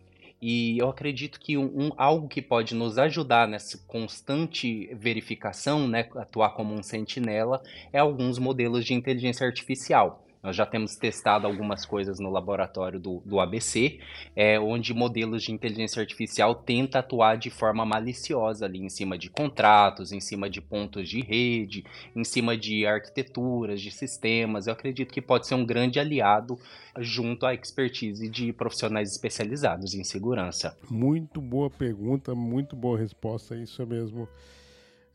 E eu acredito que um, um, algo que pode nos ajudar nessa constante verificação, né, atuar como um sentinela, é alguns modelos de inteligência artificial. Nós já temos testado algumas coisas no laboratório do, do ABC, é, onde modelos de inteligência artificial tentam atuar de forma maliciosa ali em cima de contratos, em cima de pontos de rede, em cima de arquiteturas, de sistemas. Eu acredito que pode ser um grande aliado junto à expertise de profissionais especializados em segurança. Muito boa pergunta, muito boa resposta, isso é mesmo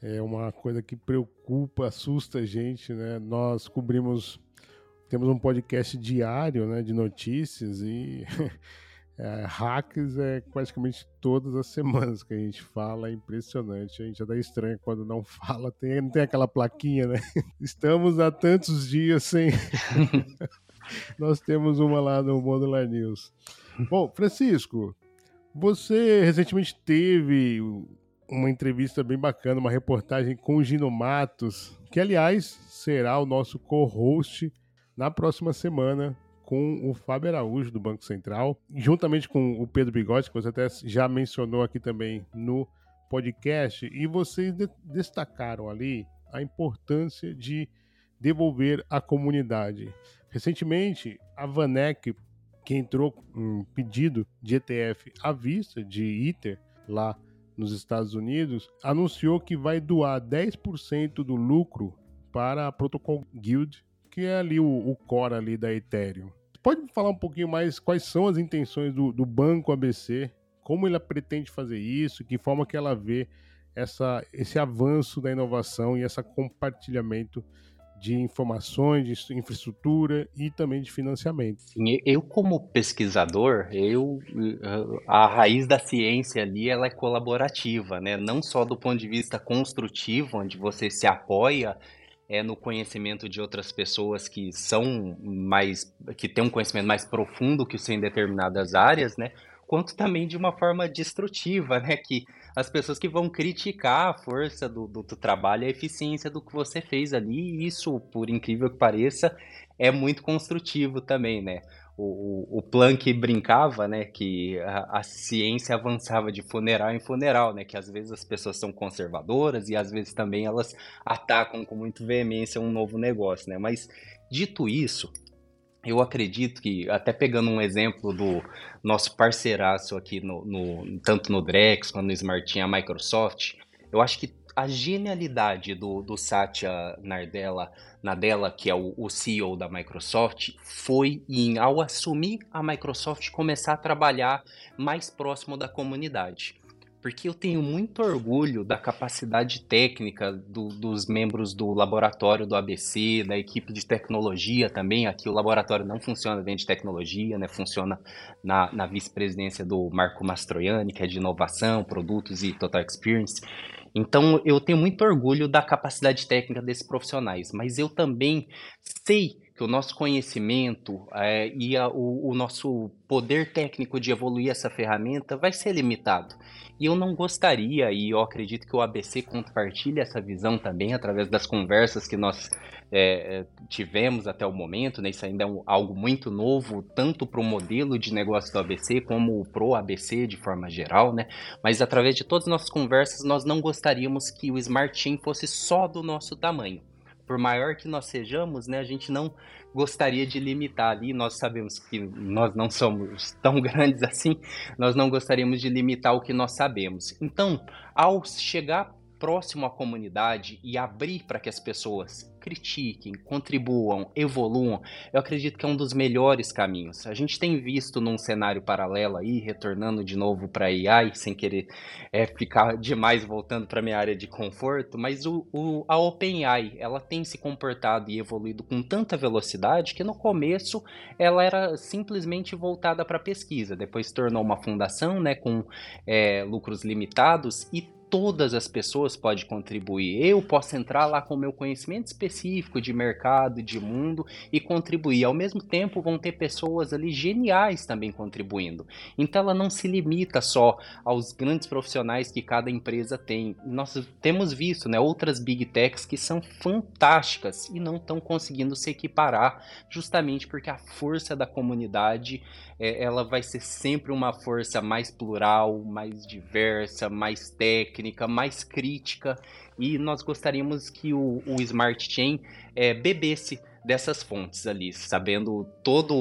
é uma coisa que preocupa, assusta a gente, né? Nós cobrimos temos um podcast diário né, de notícias e é, hacks é praticamente todas as semanas que a gente fala, é impressionante. A gente já dá estranho quando não fala, tem, não tem aquela plaquinha, né? Estamos há tantos dias sem. Nós temos uma lá no Modular News. Bom, Francisco, você recentemente teve uma entrevista bem bacana, uma reportagem com o Gino Matos, que aliás será o nosso co-host na próxima semana com o Fábio Araújo, do Banco Central, juntamente com o Pedro Bigode, que você até já mencionou aqui também no podcast, e vocês de destacaram ali a importância de devolver à comunidade. Recentemente, a Vanek, que entrou um pedido de ETF à vista de ITER lá nos Estados Unidos, anunciou que vai doar 10% do lucro para a Protocol Guild que é ali o, o core ali da Ethereum. Pode falar um pouquinho mais quais são as intenções do, do banco ABC, como ela pretende fazer isso, que forma que ela vê essa, esse avanço da inovação e esse compartilhamento de informações, de infraestrutura e também de financiamento. Sim, eu como pesquisador, eu a raiz da ciência ali ela é colaborativa, né? Não só do ponto de vista construtivo, onde você se apoia é no conhecimento de outras pessoas que são mais que têm um conhecimento mais profundo que o seu em determinadas áreas, né? Quanto também de uma forma destrutiva, né? Que as pessoas que vão criticar a força do, do, do trabalho, a eficiência do que você fez ali, e isso, por incrível que pareça, é muito construtivo também, né? O, o Planck brincava, né, que a, a, ciência avançava de funeral em funeral, né, que às vezes as pessoas são conservadoras e às vezes também elas atacam com muita veemência um novo negócio, né, mas dito isso, eu acredito que, até pegando um exemplo do nosso parceiraço aqui, no, no tanto no Drex quanto no Smartinha, a Microsoft, eu acho que a genialidade do, do Satya Nadella, Nadella, que é o, o CEO da Microsoft, foi em, ao assumir a Microsoft, começar a trabalhar mais próximo da comunidade. Porque eu tenho muito orgulho da capacidade técnica do, dos membros do laboratório do ABC, da equipe de tecnologia também. Aqui o laboratório não funciona dentro de tecnologia, né? funciona na, na vice-presidência do Marco Mastroianni, que é de inovação, produtos e total experience. Então, eu tenho muito orgulho da capacidade técnica desses profissionais, mas eu também sei que o nosso conhecimento é, e a, o, o, nosso poder técnico de evoluir essa ferramenta vai ser limitado. E eu não gostaria, e eu acredito que o ABC compartilha essa visão também através das conversas que nós é, tivemos até o momento, né? isso ainda é um, algo muito novo, tanto para o modelo de negócio do ABC como para o ABC de forma geral, né? mas através de todas as nossas conversas nós não gostaríamos que o Smart Chain fosse só do nosso tamanho por maior que nós sejamos, né, a gente não gostaria de limitar ali. Nós sabemos que nós não somos tão grandes assim, nós não gostaríamos de limitar o que nós sabemos. Então, ao chegar próximo à comunidade e abrir para que as pessoas critiquem, contribuam, evoluam, eu acredito que é um dos melhores caminhos. A gente tem visto num cenário paralelo aí, retornando de novo para AI, sem querer é, ficar demais voltando para minha área de conforto, mas o, o, a OpenAI, ela tem se comportado e evoluído com tanta velocidade que no começo ela era simplesmente voltada para pesquisa, depois se tornou uma fundação, né, com é, lucros limitados e todas as pessoas podem contribuir. Eu posso entrar lá com o meu conhecimento específico de mercado, de mundo e contribuir. Ao mesmo tempo, vão ter pessoas ali geniais também contribuindo. Então, ela não se limita só aos grandes profissionais que cada empresa tem. Nós temos visto né, outras big techs que são fantásticas e não estão conseguindo se equiparar, justamente porque a força da comunidade é, ela vai ser sempre uma força mais plural, mais diversa, mais técnica técnica, mais crítica, e nós gostaríamos que o, o Smart Chain é, bebesse dessas fontes ali, sabendo toda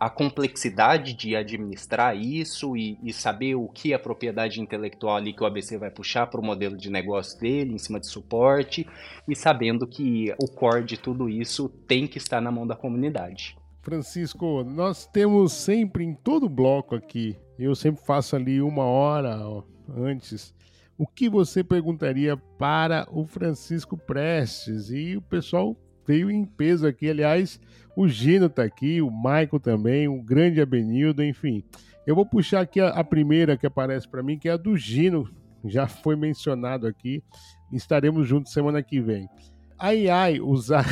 a complexidade de administrar isso e, e, saber o que é a propriedade intelectual ali que o ABC vai puxar para o modelo de negócio dele, em cima de suporte, e sabendo que o core de tudo isso tem que estar na mão da comunidade. Francisco, nós temos sempre em todo bloco aqui, eu sempre faço ali uma hora antes o que você perguntaria para o Francisco Prestes? E o pessoal veio em peso aqui. Aliás, o Gino está aqui, o Michael também, o grande Abenildo, enfim. Eu vou puxar aqui a, a primeira que aparece para mim, que é a do Gino. Já foi mencionado aqui. Estaremos juntos semana que vem. Ai, ai, usar.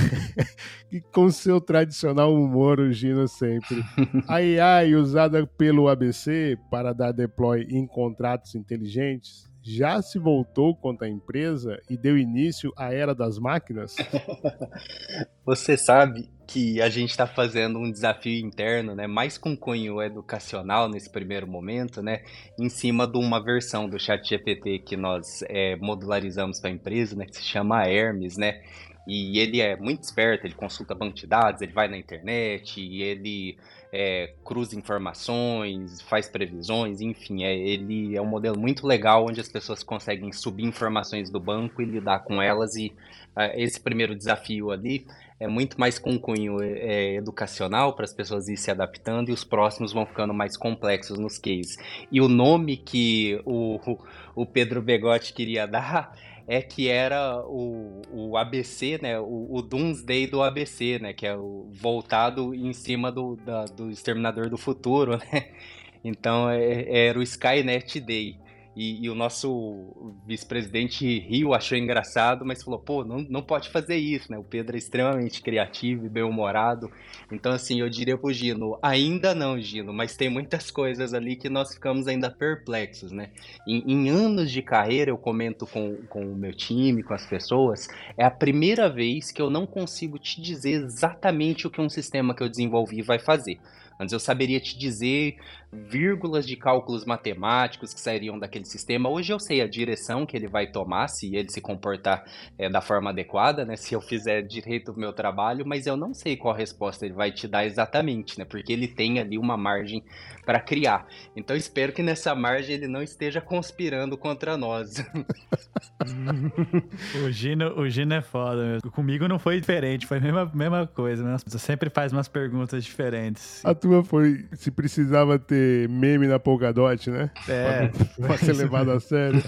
com seu tradicional humor, o Gino sempre. Ai, ai, usada pelo ABC para dar deploy em contratos inteligentes já se voltou contra a empresa e deu início à era das máquinas? Você sabe que a gente está fazendo um desafio interno, né, mais com cunho educacional nesse primeiro momento, né, em cima de uma versão do ChatGPT que nós é, modularizamos para a empresa, né, que se chama Hermes, né, e ele é muito esperto, ele consulta banco de dados, ele vai na internet, e ele é, cruza informações, faz previsões, enfim, é, ele é um modelo muito legal onde as pessoas conseguem subir informações do banco e lidar com elas. E é, esse primeiro desafio ali é muito mais com cunho é, educacional para as pessoas ir se adaptando e os próximos vão ficando mais complexos nos cases. E o nome que o, o Pedro Begotti queria dar é que era o, o ABC, né? O, o Doomsday do ABC, né? Que é o, voltado em cima do, da, do Exterminador do Futuro, né? Então é, era o Skynet Day. E, e o nosso vice-presidente riu, achou engraçado, mas falou: pô, não, não pode fazer isso, né? O Pedro é extremamente criativo e bem-humorado. Então, assim, eu diria pro Gino: ainda não, Gino, mas tem muitas coisas ali que nós ficamos ainda perplexos, né? Em, em anos de carreira, eu comento com, com o meu time, com as pessoas, é a primeira vez que eu não consigo te dizer exatamente o que um sistema que eu desenvolvi vai fazer. Antes eu saberia te dizer vírgulas de cálculos matemáticos que sairiam daquele sistema. Hoje eu sei a direção que ele vai tomar, se ele se comportar é, da forma adequada, né? Se eu fizer direito o meu trabalho, mas eu não sei qual resposta ele vai te dar exatamente, né? Porque ele tem ali uma margem para criar. Então espero que nessa margem ele não esteja conspirando contra nós. o, Gino, o Gino é foda mesmo. Comigo não foi diferente, foi a mesma, mesma coisa, né? Você sempre faz umas perguntas diferentes. A tua foi se precisava ter meme na Polkadot, né? É. Pra, pra ser levado a sério.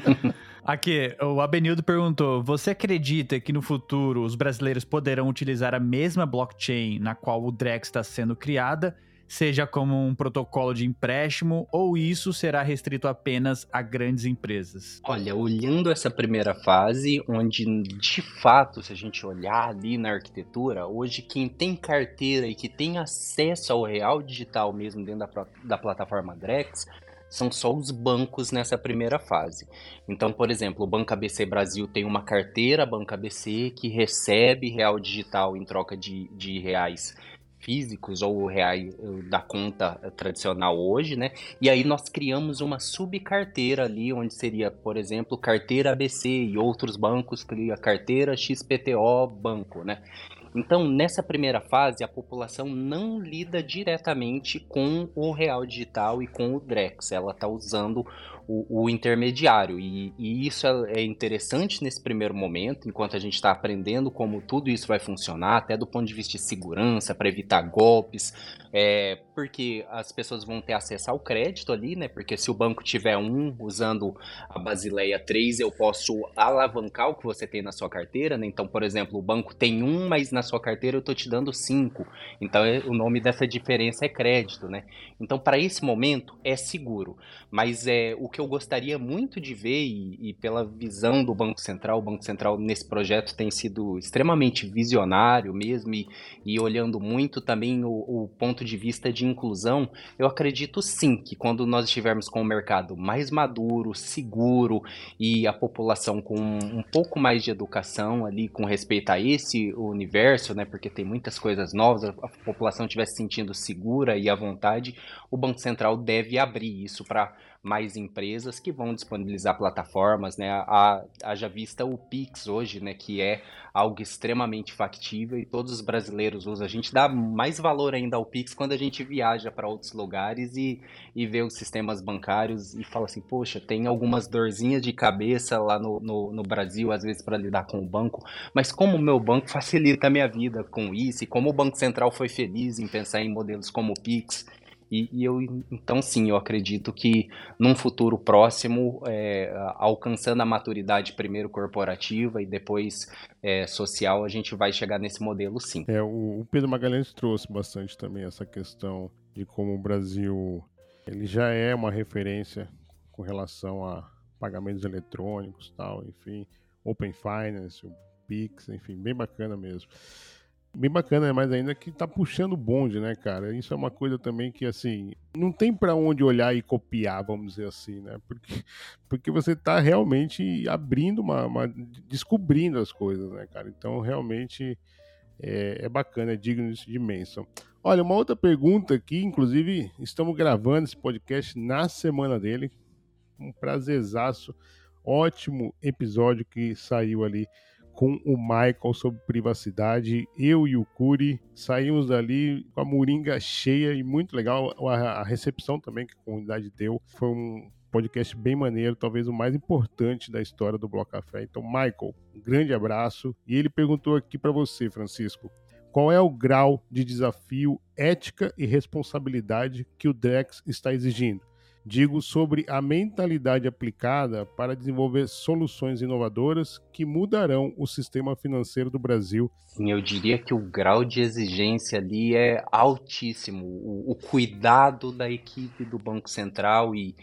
Aqui, o Abenildo perguntou: Você acredita que no futuro os brasileiros poderão utilizar a mesma blockchain na qual o Drex está sendo criada seja como um protocolo de empréstimo, ou isso será restrito apenas a grandes empresas? Olha, olhando essa primeira fase, onde de fato, se a gente olhar ali na arquitetura, hoje quem tem carteira e que tem acesso ao real digital mesmo dentro da, da plataforma Drex são só os bancos nessa primeira fase. Então, por exemplo, o Banco ABC Brasil tem uma carteira Banco ABC que recebe real digital em troca de, de reais físicos ou reais da conta tradicional hoje, né? E aí nós criamos uma subcarteira ali, onde seria, por exemplo, carteira ABC e outros bancos cria carteira XPTO banco, né? Então, nessa primeira fase, a população não lida diretamente com o real digital e com o Drex. Ela está usando o, o intermediário. E, e, isso é, é interessante nesse primeiro momento, enquanto a gente está aprendendo como tudo isso vai funcionar, até do ponto de vista de segurança, para evitar golpes, é, porque as pessoas vão ter acesso ao crédito ali, né? Porque se o banco tiver um usando a Basileia 3, eu posso alavancar o que você tem na sua carteira, né? Então, por exemplo, o banco tem um, mas na sua carteira eu estou te dando cinco. Então, é, o nome dessa diferença é crédito, né? Então, para esse momento, é seguro. Mas é o que eu gostaria muito de ver, e, e, pela visão do Banco Central, o Banco Central nesse projeto tem sido extremamente visionário mesmo, e, e olhando muito também o, o, ponto de vista de inclusão, eu acredito sim que quando nós estivermos com o mercado mais maduro, seguro e a população com um pouco mais de educação ali com respeito a esse universo, né, porque tem muitas coisas novas, a população estiver se sentindo segura e à vontade, o Banco Central deve abrir isso para mais empresas que vão disponibilizar plataformas, né? Haja vista o Pix hoje, né? Que é algo extremamente factível e todos os brasileiros usam. A gente dá mais valor ainda ao Pix quando a gente viaja para outros lugares e, e vê os sistemas bancários e fala assim, poxa, tem algumas dorzinhas de cabeça lá no, no, no Brasil, às vezes, para lidar com o banco, mas como o meu banco facilita a minha vida com isso e como o Banco Central foi feliz em pensar em modelos como o Pix e, e, eu, então, sim, eu acredito que num futuro próximo, é, alcançando a maturidade primeiro corporativa e depois é, social, a gente vai chegar nesse modelo, sim. É, o, Pedro Magalhães trouxe bastante também essa questão de como o Brasil ele já é uma referência com relação a pagamentos eletrônicos, tal, enfim, Open Finance, o Pix, enfim, bem bacana mesmo bem bacana, mas ainda que tá puxando bonde, né, cara? Isso é uma coisa também que, assim, não tem para onde olhar e copiar, vamos dizer assim, né? Porque, porque você tá realmente abrindo uma, uma descobrindo as coisas, né, cara? Então, realmente é, é bacana, é digno de menção. Olha, uma outra pergunta aqui, inclusive, estamos gravando esse podcast na semana dele. Um prazerzaço, ótimo episódio que saiu ali com o Michael sobre privacidade. Eu e o Curi saímos dali com a moringa cheia e muito legal. A, recepção também que a comunidade deu foi um podcast bem maneiro, talvez o mais importante da história do Bloco Café. Então, Michael, um grande abraço. E ele perguntou aqui para você, Francisco, qual é o grau de desafio, ética e responsabilidade que o Drex está exigindo? Digo sobre a mentalidade aplicada para desenvolver soluções inovadoras que mudarão o sistema financeiro do Brasil. Sim, eu diria que o grau de exigência ali é altíssimo. O, o cuidado da equipe do Banco Central e,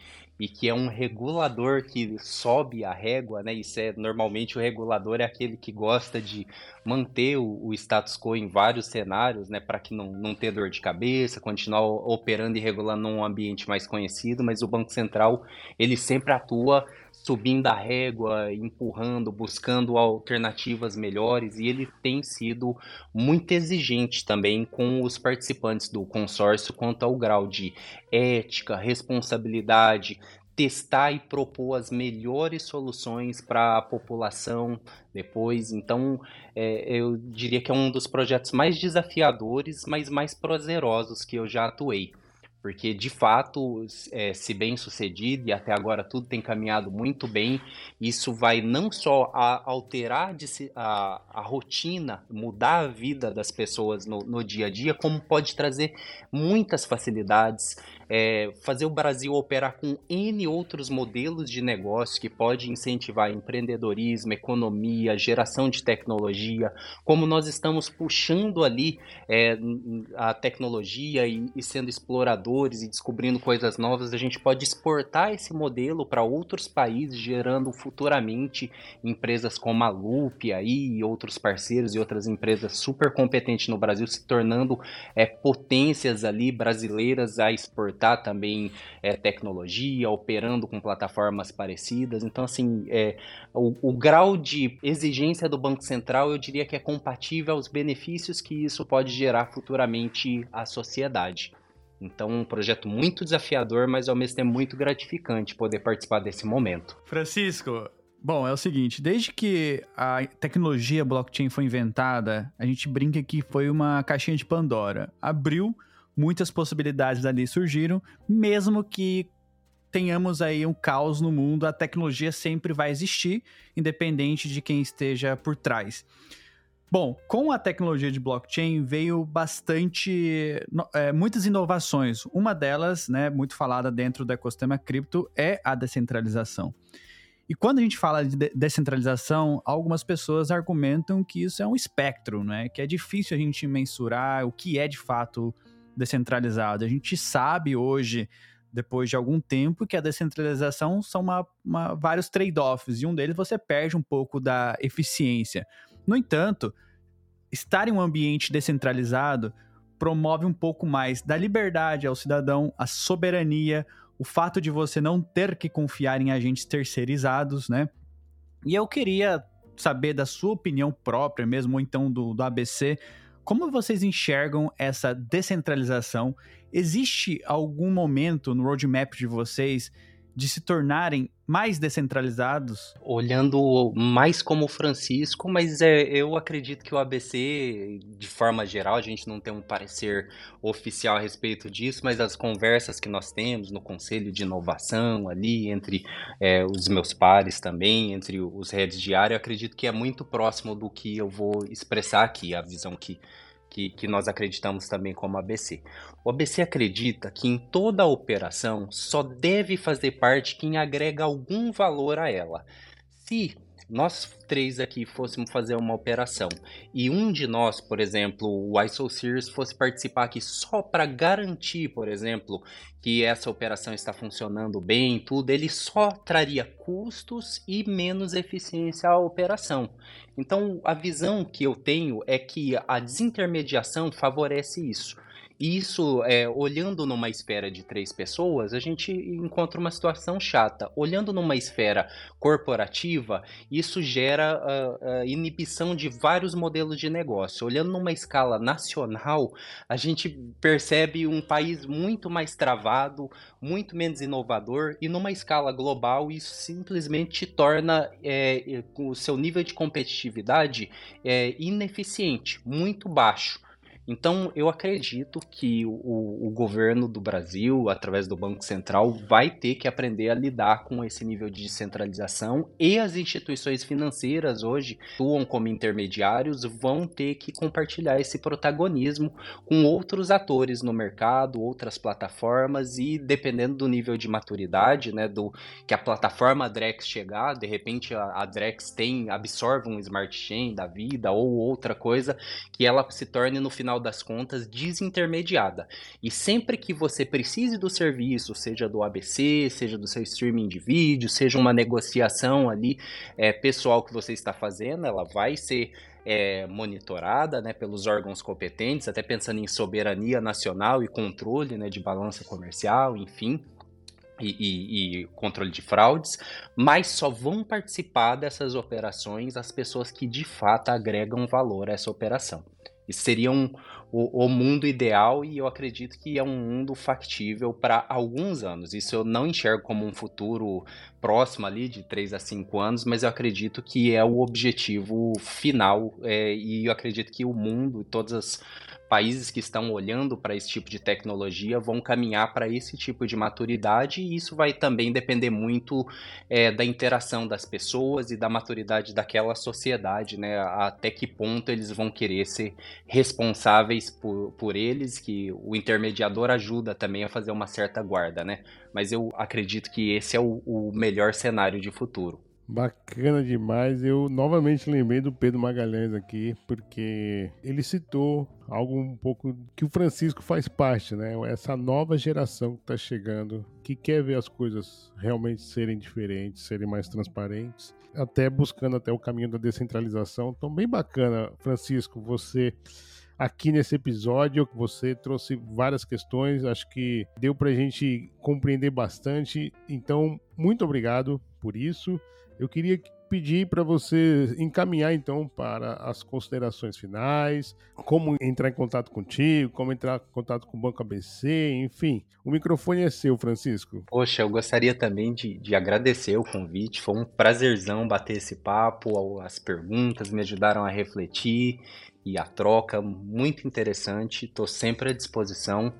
e que é um regulador que sobe a régua, né? Isso é normalmente o regulador é aquele que gosta de manter o, o status quo em vários cenários, né? Para que não, não ter dor de cabeça, continuar operando e regulando num ambiente mais conhecido, mas o Banco Central ele sempre atua subindo a régua, empurrando, buscando alternativas melhores e ele tem sido muito exigente também com os participantes do consórcio quanto ao grau de ética, responsabilidade, testar e propor as melhores soluções para a população depois. Então, é, eu diria que é um dos projetos mais desafiadores, mas mais prazerosos que eu já atuei porque de fato, é, se bem sucedido e até agora tudo tem caminhado muito bem, isso vai não só a, alterar a, a, rotina, mudar a vida das pessoas no, no, dia a dia, como pode trazer muitas facilidades é, fazer o Brasil operar com N outros modelos de negócio que pode incentivar empreendedorismo, economia, geração de tecnologia, como nós estamos puxando ali é, a tecnologia e, e sendo exploradores e descobrindo coisas novas, a gente pode exportar esse modelo para outros países, gerando futuramente empresas como a Loop aí, e outros parceiros e outras empresas super competentes no Brasil se tornando é, potências ali brasileiras a exportar também é, tecnologia, operando com plataformas parecidas. Então, assim, é, o, o grau de exigência do Banco Central eu diria que é compatível aos benefícios que isso pode gerar futuramente à sociedade. Então, um projeto muito desafiador, mas ao mesmo tempo muito gratificante poder participar desse momento. Francisco, Bom, é o seguinte, desde que a tecnologia blockchain foi inventada, a gente brinca que foi uma caixinha de Pandora. Abriu, muitas possibilidades dali surgiram, mesmo que tenhamos aí um caos no mundo, a tecnologia sempre vai existir, independente de quem esteja por trás. Bom, com a tecnologia de blockchain veio bastante, é, muitas inovações. Uma delas, né, muito falada dentro do ecossistema cripto, é a descentralização. E quando a gente fala de descentralização, algumas pessoas argumentam que isso é um espectro, né? Que é difícil a gente mensurar o que é de fato descentralizado. A gente sabe hoje, depois de algum tempo, que a descentralização são uma, uma, vários trade-offs, e um deles você perde um pouco da eficiência. No entanto, estar em um ambiente descentralizado promove um pouco mais da liberdade ao cidadão, a soberania, o fato de você não ter que confiar em agentes terceirizados, né? E eu queria saber da sua opinião própria, mesmo ou então do, do ABC, como vocês enxergam essa descentralização? Existe algum momento no roadmap de vocês de se tornarem mais descentralizados? Olhando mais como Francisco, mas é, eu acredito que o ABC, de forma geral, a gente não tem um parecer oficial a respeito disso, mas as conversas que nós temos no Conselho de Inovação ali, entre é, os meus pares também, entre os redes de área, eu acredito que é muito próximo do que eu vou expressar aqui, a visão que que, que nós acreditamos também como ABC. O ABC acredita que em toda operação só deve fazer parte quem agrega algum valor a ela. Se nós três aqui fôssemos fazer uma operação e um de nós, por exemplo, o ISOCEARS, fosse participar aqui só para garantir, por exemplo, que essa operação está funcionando bem, tudo, ele só traria custos e menos eficiência à operação. Então, a visão que eu tenho é que a desintermediação favorece isso. Isso, é, olhando numa esfera de três pessoas, a gente encontra uma situação chata. Olhando numa esfera corporativa, isso gera a, a inibição de vários modelos de negócio. Olhando numa escala nacional, a gente percebe um país muito mais travado, muito menos inovador, e numa escala global, isso simplesmente torna é, o seu nível de competitividade é, ineficiente, muito baixo. Então, eu acredito que o, o, governo do Brasil, através do Banco Central, vai ter que aprender a lidar com esse nível de descentralização e as instituições financeiras hoje atuam como intermediários, vão ter que compartilhar esse protagonismo com outros atores no mercado, outras plataformas e dependendo do nível de maturidade, né, do que a plataforma Drex chegar, de repente a, a Drex tem absorve um smart chain da vida ou outra coisa que ela se torne no final das contas, desintermediada. E sempre que você precise do serviço, seja do ABC, seja do seu streaming de vídeo, seja uma negociação ali é, pessoal que você está fazendo, ela vai ser é, monitorada né, pelos órgãos competentes, até pensando em soberania nacional e controle né, de balança comercial, enfim. E, e, e, controle de fraudes, mas só vão participar dessas operações as pessoas que de fato agregam valor a essa operação. Isso seria um, o, o, mundo ideal e eu acredito que é um mundo factível para alguns anos. Isso eu não enxergo como um futuro próximo ali de 3 a 5 anos, mas eu acredito que é o objetivo final é, e eu acredito que o mundo, todas as países que estão olhando para esse tipo de tecnologia vão caminhar para esse tipo de maturidade e isso vai também depender muito é, da interação das pessoas e da maturidade daquela sociedade, né? Até que ponto eles vão querer ser responsáveis por, por eles, que o intermediador ajuda também a fazer uma certa guarda, né? Mas eu acredito que esse é o, o melhor cenário de futuro. Bacana demais. Eu novamente lembrei do Pedro Magalhães aqui, porque ele citou algo um pouco que o Francisco faz parte, né? Essa nova geração que está chegando, que quer ver as coisas realmente serem diferentes, serem mais transparentes, até buscando até o caminho da descentralização. Então, bem bacana, Francisco, você aqui nesse episódio. Você trouxe várias questões, acho que deu para a gente compreender bastante. Então, muito obrigado por isso. Eu queria pedir para você encaminhar então para as considerações finais, como entrar em contato contigo, como entrar em contato com o Banco ABC, enfim. O microfone é seu, Francisco. Poxa, eu gostaria também de, de agradecer o convite. Foi um prazerzão bater esse papo, as perguntas me ajudaram a refletir e a troca muito interessante. Estou sempre à disposição.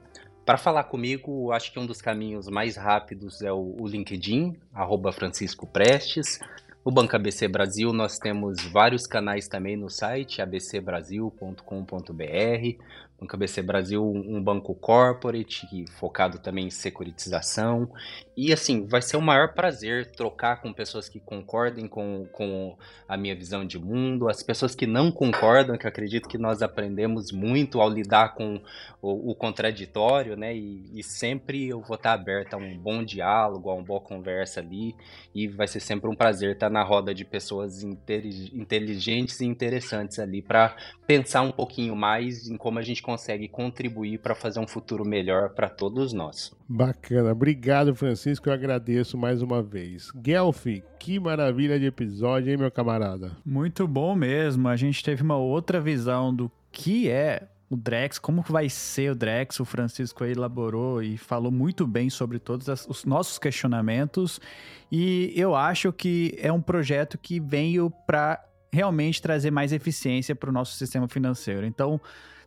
Para falar comigo, acho que um dos caminhos mais rápidos é o, o LinkedIn, arroba Francisco Prestes. No Banco ABC Brasil, nós temos vários canais também no site, abcbrasil.com.br. Banco ABC Brasil, um banco corporate, focado também em securitização. E assim, vai ser o maior prazer trocar com pessoas que concordem com, com a minha visão de mundo, as pessoas que não concordam, que acredito que nós aprendemos muito ao lidar com o, o contraditório, né? E, e, sempre eu vou estar aberto a um bom diálogo, a uma boa conversa ali. E vai ser sempre um prazer estar na roda de pessoas inteligentes e interessantes ali para pensar um pouquinho mais em como a gente consegue contribuir para fazer um futuro melhor para todos nós. Bacana, obrigado Francisco, eu agradeço mais uma vez. Guelph, que maravilha de episódio, hein, meu camarada? Muito bom mesmo, a gente teve uma outra visão do que é o Drex, como vai ser o Drex, o Francisco elaborou e falou muito bem sobre todos os nossos questionamentos e eu acho que é um projeto que veio para realmente trazer mais eficiência para o nosso sistema financeiro. Então,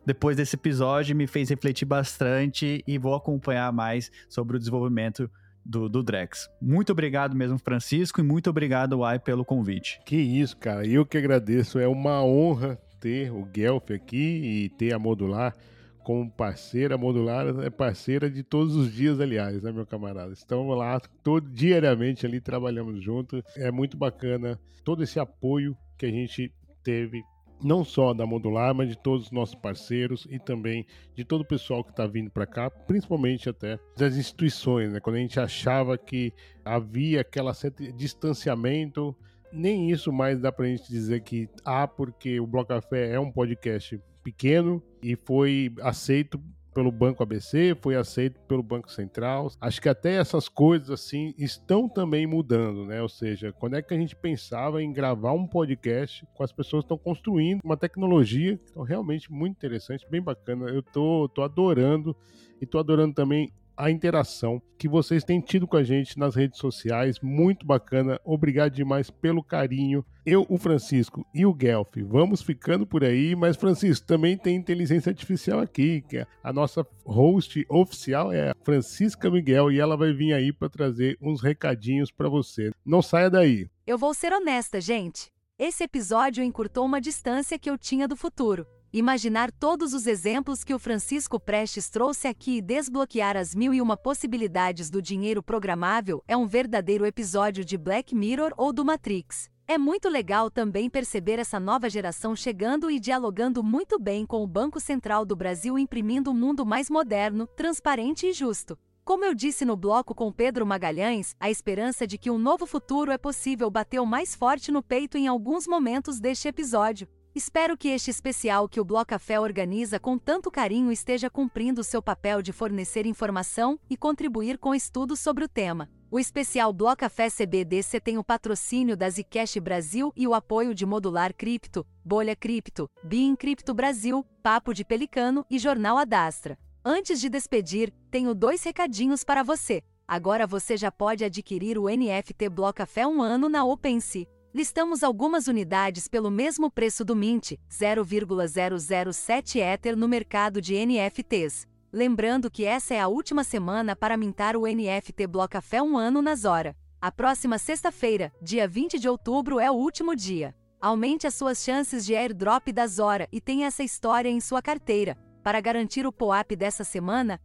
depois desse episódio, me fez refletir bastante e vou acompanhar mais sobre o desenvolvimento do, do Drex. Muito obrigado mesmo, Francisco, e muito obrigado, Ai, pelo convite. Que isso, cara. Eu que agradeço. É uma honra ter o Guelph aqui e ter a Modular como parceira. Modular é parceira de todos os dias, aliás, né, meu camarada? Estamos lá todo, diariamente ali, trabalhamos juntos. É muito bacana todo esse apoio que a gente teve não só da Modular, mas de todos os nossos parceiros e também de todo o pessoal que está vindo para cá, principalmente até das instituições, né? Quando a gente achava que havia aquela certo distanciamento, nem isso mais dá para a gente dizer que ah, porque o Bloco Café é um podcast pequeno e foi aceito pelo Banco ABC, foi aceito pelo Banco Central. Acho que até essas coisas assim estão também mudando, né? Ou seja, quando é que a gente pensava em gravar um podcast com as pessoas que estão construindo uma tecnologia então, realmente muito interessante, bem bacana. Eu tô, tô adorando e tô adorando também a interação que vocês têm tido com a gente nas redes sociais. Muito bacana. Obrigado demais pelo carinho. Eu, o Francisco e o Guelph vamos ficando por aí, mas Francisco também tem inteligência artificial aqui, que é a nossa host oficial é a Francisca Miguel e ela vai vir aí para trazer uns recadinhos para você. Não saia daí. Eu vou ser honesta, gente. Esse episódio encurtou uma distância que eu tinha do futuro. Imaginar todos os exemplos que o Francisco Prestes trouxe aqui e desbloquear as mil e uma possibilidades do dinheiro programável é um verdadeiro episódio de Black Mirror ou do Matrix. É muito legal também perceber essa nova geração chegando e dialogando muito bem com o Banco Central do Brasil, imprimindo um mundo mais moderno, transparente e justo. Como eu disse no bloco com Pedro Magalhães, a esperança de que um novo futuro é possível bateu mais forte no peito em alguns momentos deste episódio. Espero que este especial que o Bloco Café organiza com tanto carinho esteja cumprindo seu papel de fornecer informação e contribuir com estudos sobre o tema. O especial Bloco Café CBDC tem o patrocínio da Zcash Brasil e o apoio de Modular Cripto, Bolha Cripto, Bin Cripto Brasil, Papo de Pelicano e Jornal Adastra. Antes de despedir, tenho dois recadinhos para você. Agora você já pode adquirir o NFT Bloco Café um ano na OpenSea. Listamos algumas unidades pelo mesmo preço do Mint, 0,007 Ether no mercado de NFTs. Lembrando que essa é a última semana para mintar o NFT Blocafé um ano nas horas. A próxima sexta-feira, dia 20 de outubro, é o último dia. Aumente as suas chances de airdrop da Zora e tenha essa história em sua carteira. Para garantir o POAP dessa semana,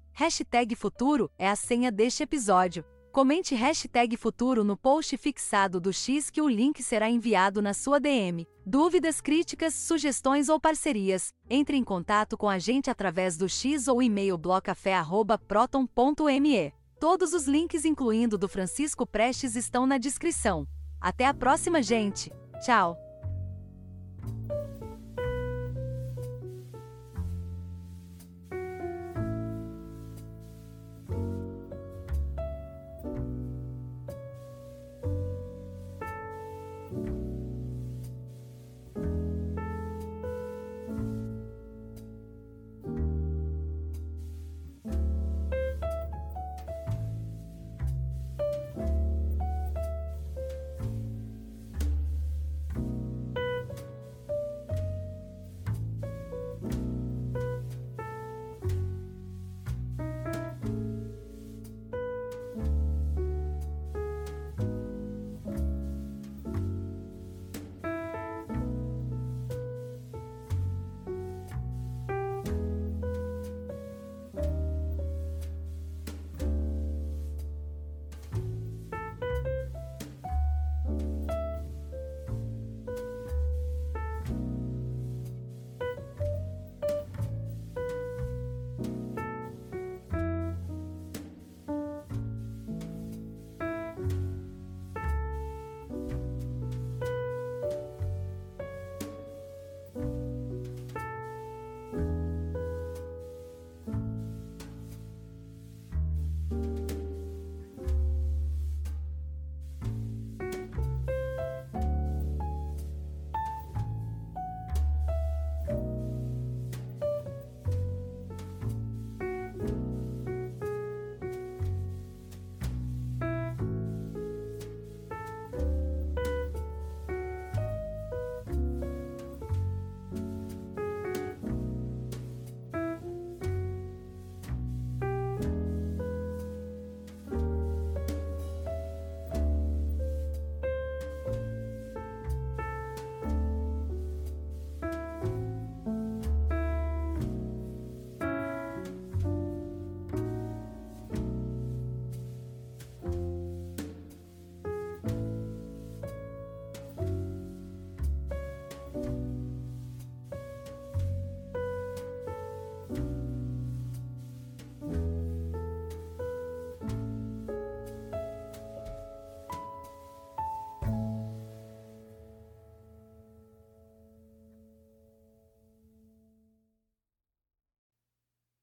futuro é a senha deste episódio. Comente hashtag futuro no post fixado do X que o link será enviado na sua DM. Dúvidas, críticas, sugestões ou parcerias? Entre em contato com a gente através do X ou e-mail blocafé.proton.me. Todos os links, incluindo do Francisco Prestes, estão na descrição. Até a próxima, gente! Tchau!